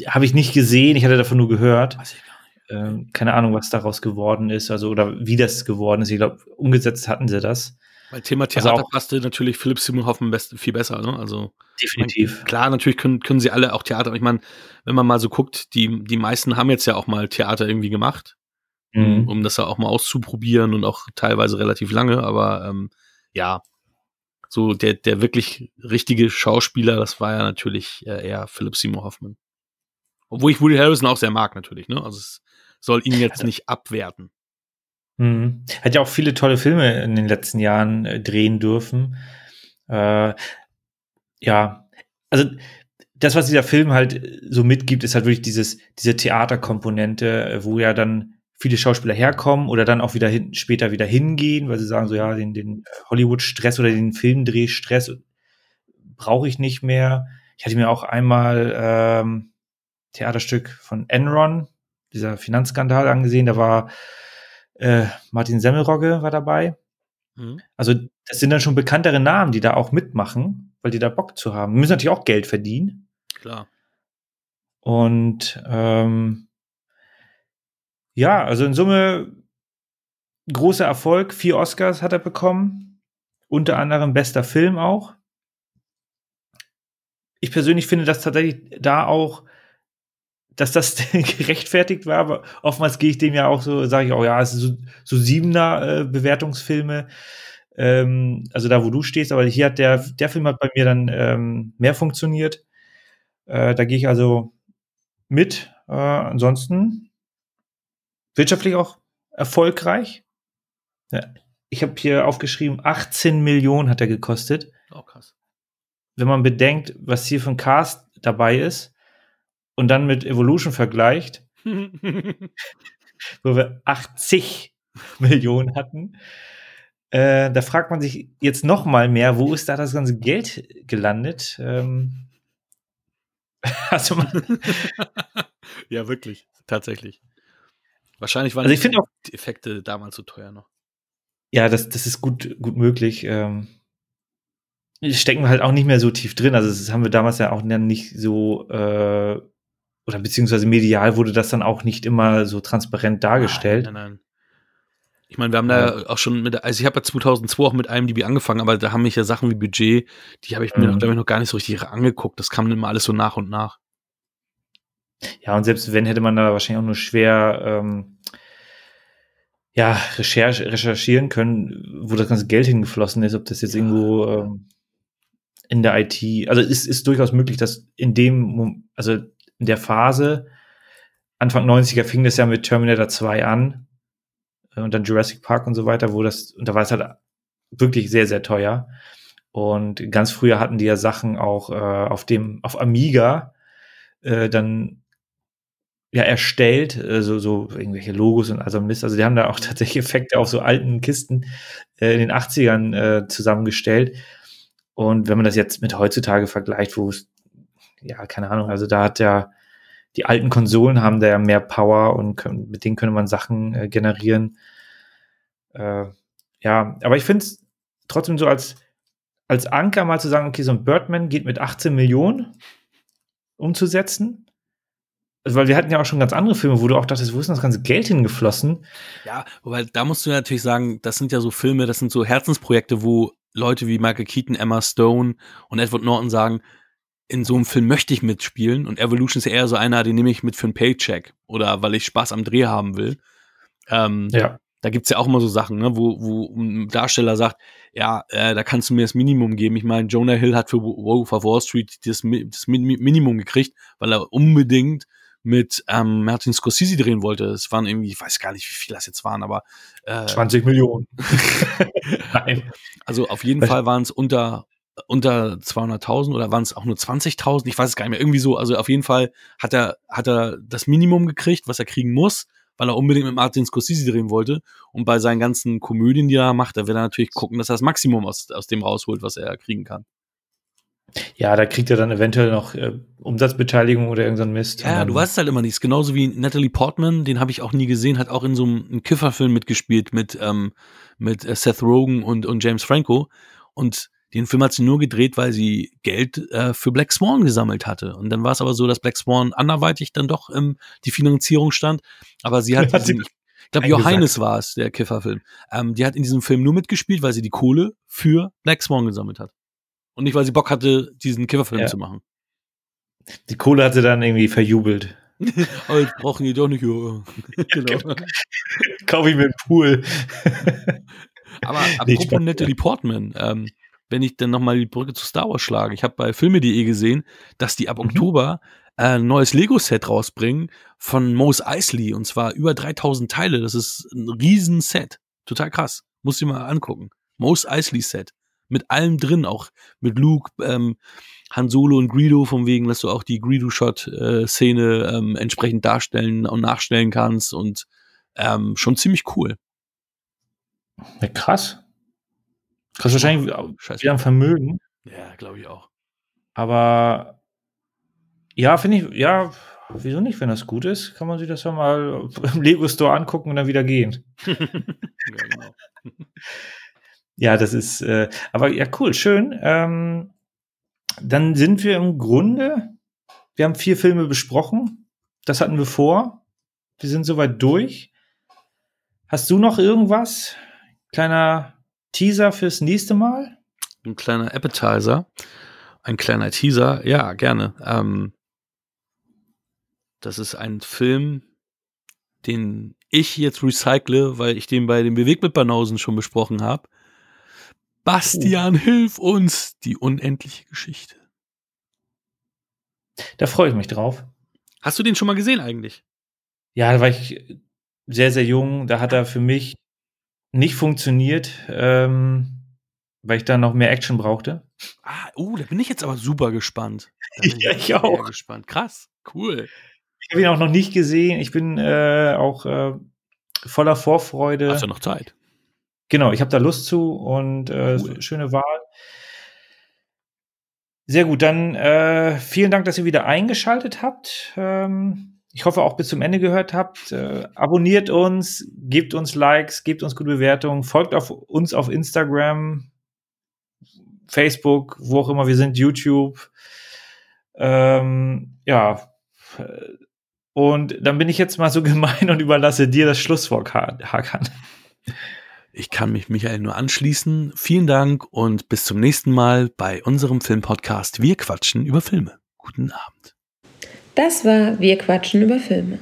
Habe ich nicht gesehen, ich hatte davon nur gehört. Weiß ich gar. Ähm, keine Ahnung, was daraus geworden ist, also oder wie das geworden ist. Ich glaube, umgesetzt hatten sie das. Weil Thema Also Theater auch- passte natürlich Philip Seymour Hoffman best, viel besser, ne? Also Definitiv. Klar, natürlich können, können sie alle auch Theater. Ich meine, wenn man mal so guckt, die, die meisten haben jetzt ja auch mal Theater irgendwie gemacht, Mhm. um das ja auch mal auszuprobieren und auch teilweise relativ lange, aber ähm, ja, so der, der wirklich richtige Schauspieler, das war ja natürlich äh, eher Philip Seymour Hoffman. Obwohl ich Woody Harrison auch sehr mag, natürlich, ne? Also es soll ihn jetzt nicht abwerten. Mhm. Hat ja auch viele tolle Filme in den letzten Jahren äh, drehen dürfen. Äh, ja, also das, was dieser Film halt äh, so mitgibt, ist halt wirklich dieses, diese Theaterkomponente, äh, wo ja dann viele Schauspieler herkommen oder dann auch wieder hin, später wieder hingehen, weil sie sagen so, ja, den, den Hollywood-Stress oder den Filmdrehstress brauche ich nicht mehr. Ich hatte mir auch einmal ähm, Theaterstück von Enron, dieser Finanzskandal angesehen, da war äh, Martin Semmelrogge war dabei. Mhm. Also das sind dann schon bekanntere Namen, die da auch mitmachen, weil die da Bock zu haben. Die müssen natürlich auch Geld verdienen. Klar. Und ähm, ja, also in Summe großer Erfolg. Vier Oscars hat er bekommen. Unter anderem bester Film auch. Ich persönlich finde das tatsächlich da auch, dass das gerechtfertigt war, aber oftmals gehe ich dem ja auch so, sage ich auch, ja, es ist so, so siebener äh, Bewertungsfilme, ähm, also da, wo du stehst, aber hier hat der, der Film hat bei mir dann ähm, mehr funktioniert. Äh, da gehe ich also mit. Äh, ansonsten wirtschaftlich auch erfolgreich. Ja, ich habe hier aufgeschrieben, 18 Millionen hat er gekostet. Oh, krass. Wenn man bedenkt, was hier für ein Cast dabei ist und dann mit Evolution vergleicht, wo wir 80 Millionen hatten, äh, da fragt man sich jetzt noch mal mehr, wo ist da das ganze Geld gelandet? Ähm, also ja, wirklich. Tatsächlich. Wahrscheinlich waren Also ich finde auch, die Effekte damals so teuer noch. ja, das, das ist gut, gut möglich. Ähm, stecken wir halt auch nicht mehr so tief drin. Also das haben wir damals ja auch nicht so, äh, oder beziehungsweise medial wurde das dann auch nicht immer so transparent dargestellt. Nein, nein, nein. Ich meine, wir haben da auch schon mit, also ich habe ja 2002 auch mit IMDb angefangen, aber da haben mich ja Sachen wie Budget, die habe ich mir Mhm. noch, glaub ich, noch gar nicht so richtig angeguckt. Das kam immer alles so nach und nach. Ja, und selbst wenn, hätte man da wahrscheinlich auch nur schwer ähm, ja, recherch recherchieren können, wo das ganze Geld hingeflossen ist, ob das jetzt Ja. irgendwo ähm, in der IT, also es ist durchaus möglich, dass in dem, also der Phase, Anfang 90er fing das ja mit Terminator 2 an äh, und dann Jurassic Park und so weiter, wo das, und da war es halt wirklich sehr, sehr teuer. Und ganz früher hatten die ja Sachen auch äh, auf dem, auf Amiga äh, dann ja erstellt, äh, so, so irgendwelche Logos und also Mist. Also die haben da auch tatsächlich Effekte auf so alten Kisten äh, in den 80ern äh, zusammengestellt. Und wenn man das jetzt mit heutzutage vergleicht, wo es, ja, keine Ahnung, also da hat ja die alten Konsolen haben da ja mehr Power und können, mit denen könnte man Sachen äh, generieren. Äh, ja, aber ich finde es trotzdem so als, als Anker mal zu sagen, okay, so ein Birdman geht mit 18 Millionen umzusetzen. Also, weil wir hatten ja auch schon ganz andere Filme, wo du auch dachtest, wo ist denn das ganze Geld hingeflossen? Ja, wobei da musst du natürlich sagen, das sind ja so Filme, das sind so Herzensprojekte, wo Leute wie Michael Keaton, Emma Stone und Edward Norton sagen, in so einem Film möchte ich mitspielen und Evolution ist ja eher so einer, den nehme ich mit für einen Paycheck oder weil ich Spaß am Dreh haben will. Ähm, Ja. Da gibt's ja auch immer so Sachen, ne, wo, wo ein Darsteller sagt, ja, äh, da kannst du mir das Minimum geben. Ich meine, Jonah Hill hat für Wolf of Wall Street das, das Mi- Minimum gekriegt, weil er unbedingt mit ähm, Martin Scorsese drehen wollte. Es waren irgendwie, ich weiß gar nicht, wie viel das jetzt waren, aber äh, 20 Millionen. Nein. also auf jeden Fall waren es unter unter 200.000 oder waren es auch nur 20.000? Ich weiß es gar nicht mehr. Irgendwie so. Also auf jeden Fall hat er hat er das Minimum gekriegt, was er kriegen muss, weil er unbedingt mit Martin Scorsese drehen wollte. Und bei seinen ganzen Komödien, die er macht, da will er natürlich gucken, dass er das Maximum aus, aus dem rausholt, was er kriegen kann. Ja, da kriegt er dann eventuell noch äh, Umsatzbeteiligung oder irgendein Mist. Ja, Und du weißt halt immer nicht. Ist genauso wie Natalie Portman, den habe ich auch nie gesehen, hat auch in so einem einem Kifferfilm mitgespielt mit, ähm, mit äh, Seth Rogen und, und James Franco. Und den Film hat sie nur gedreht, weil sie Geld äh, für Black Swan gesammelt hatte. Und dann war es aber so, dass Black Swan anderweitig dann doch ähm, die Finanzierung stand. Aber sie hat, sie diesen, ich glaube. Johannes war es, der Kifferfilm. Ähm, die hat in diesem Film nur mitgespielt, weil sie die Kohle für Black Swan gesammelt hat. Und nicht, weil sie Bock hatte, diesen Kifferfilm Ja. zu machen. Die Kohle hat sie dann irgendwie verjubelt. Oh, jetzt brauchen die doch nicht. Ja. genau. Kaufe ich mir einen Pool. Aber apropos Natalie Portman, ähm, wenn ich dann nochmal die Brücke zu Star Wars schlage, ich habe bei filme.de gesehen, dass die ab Mhm. Oktober äh, ein neues Lego-Set rausbringen von Mos Eisley und zwar über 3000 Teile. Das ist ein riesen Set. Total krass. Muss dir mal angucken. Mos Eisley Set. Mit allem drin, auch mit Luke, ähm, Han Solo und Greedo, von wegen, dass du auch die Greedo-Shot-Szene ähm, entsprechend darstellen und nachstellen kannst und ähm, schon ziemlich cool. Ja, krass. Krass wahrscheinlich Scheiße. wieder am Vermögen. Ja, glaube ich auch. Aber ja, finde ich, ja, wieso nicht, wenn das gut ist, kann man sich das ja mal im Lego Store angucken und dann wieder gehen. ja, genau. Ja, das ist, äh, aber ja, cool, schön. Ähm, dann sind wir im Grunde, wir haben vier Filme besprochen. Das hatten wir vor. Wir sind soweit durch. Hast du noch irgendwas? Kleiner Teaser fürs nächste Mal? Ein kleiner Appetizer, ein kleiner Teaser, ja, gerne. Ähm, das ist ein Film, den ich jetzt recycle, weil ich den bei den Bewegtbildbanausen schon besprochen habe. Bastian, hilf uns! Die unendliche Geschichte. Da freue ich mich drauf. Hast du den schon mal gesehen eigentlich? Ja, da war ich sehr, sehr jung. Da hat er für mich nicht funktioniert, ähm, weil ich da noch mehr Action brauchte. Ah, oh, da bin ich jetzt aber super gespannt. Ja, ich sehr auch. gespannt. Krass, cool. Ich habe ihn auch noch nicht gesehen. Ich bin äh, auch äh, voller Vorfreude. Hast du noch Zeit? Genau, ich habe da Lust zu und äh, Cool. schöne Wahl. Sehr gut, dann äh, vielen Dank, dass ihr wieder eingeschaltet habt. Ähm, ich hoffe auch bis zum Ende gehört habt. Äh, abonniert uns, gebt uns Likes, gebt uns gute Bewertungen, folgt auf uns auf Instagram, Facebook, wo auch immer wir sind, YouTube. Ähm, ja. Und dann bin ich jetzt mal so gemein und überlasse dir das Schlusswort, Hakan. Ich kann mich Michael nur anschließen. Vielen Dank und bis zum nächsten Mal bei unserem Filmpodcast Wir quatschen über Filme. Guten Abend. Das war Wir quatschen über Filme.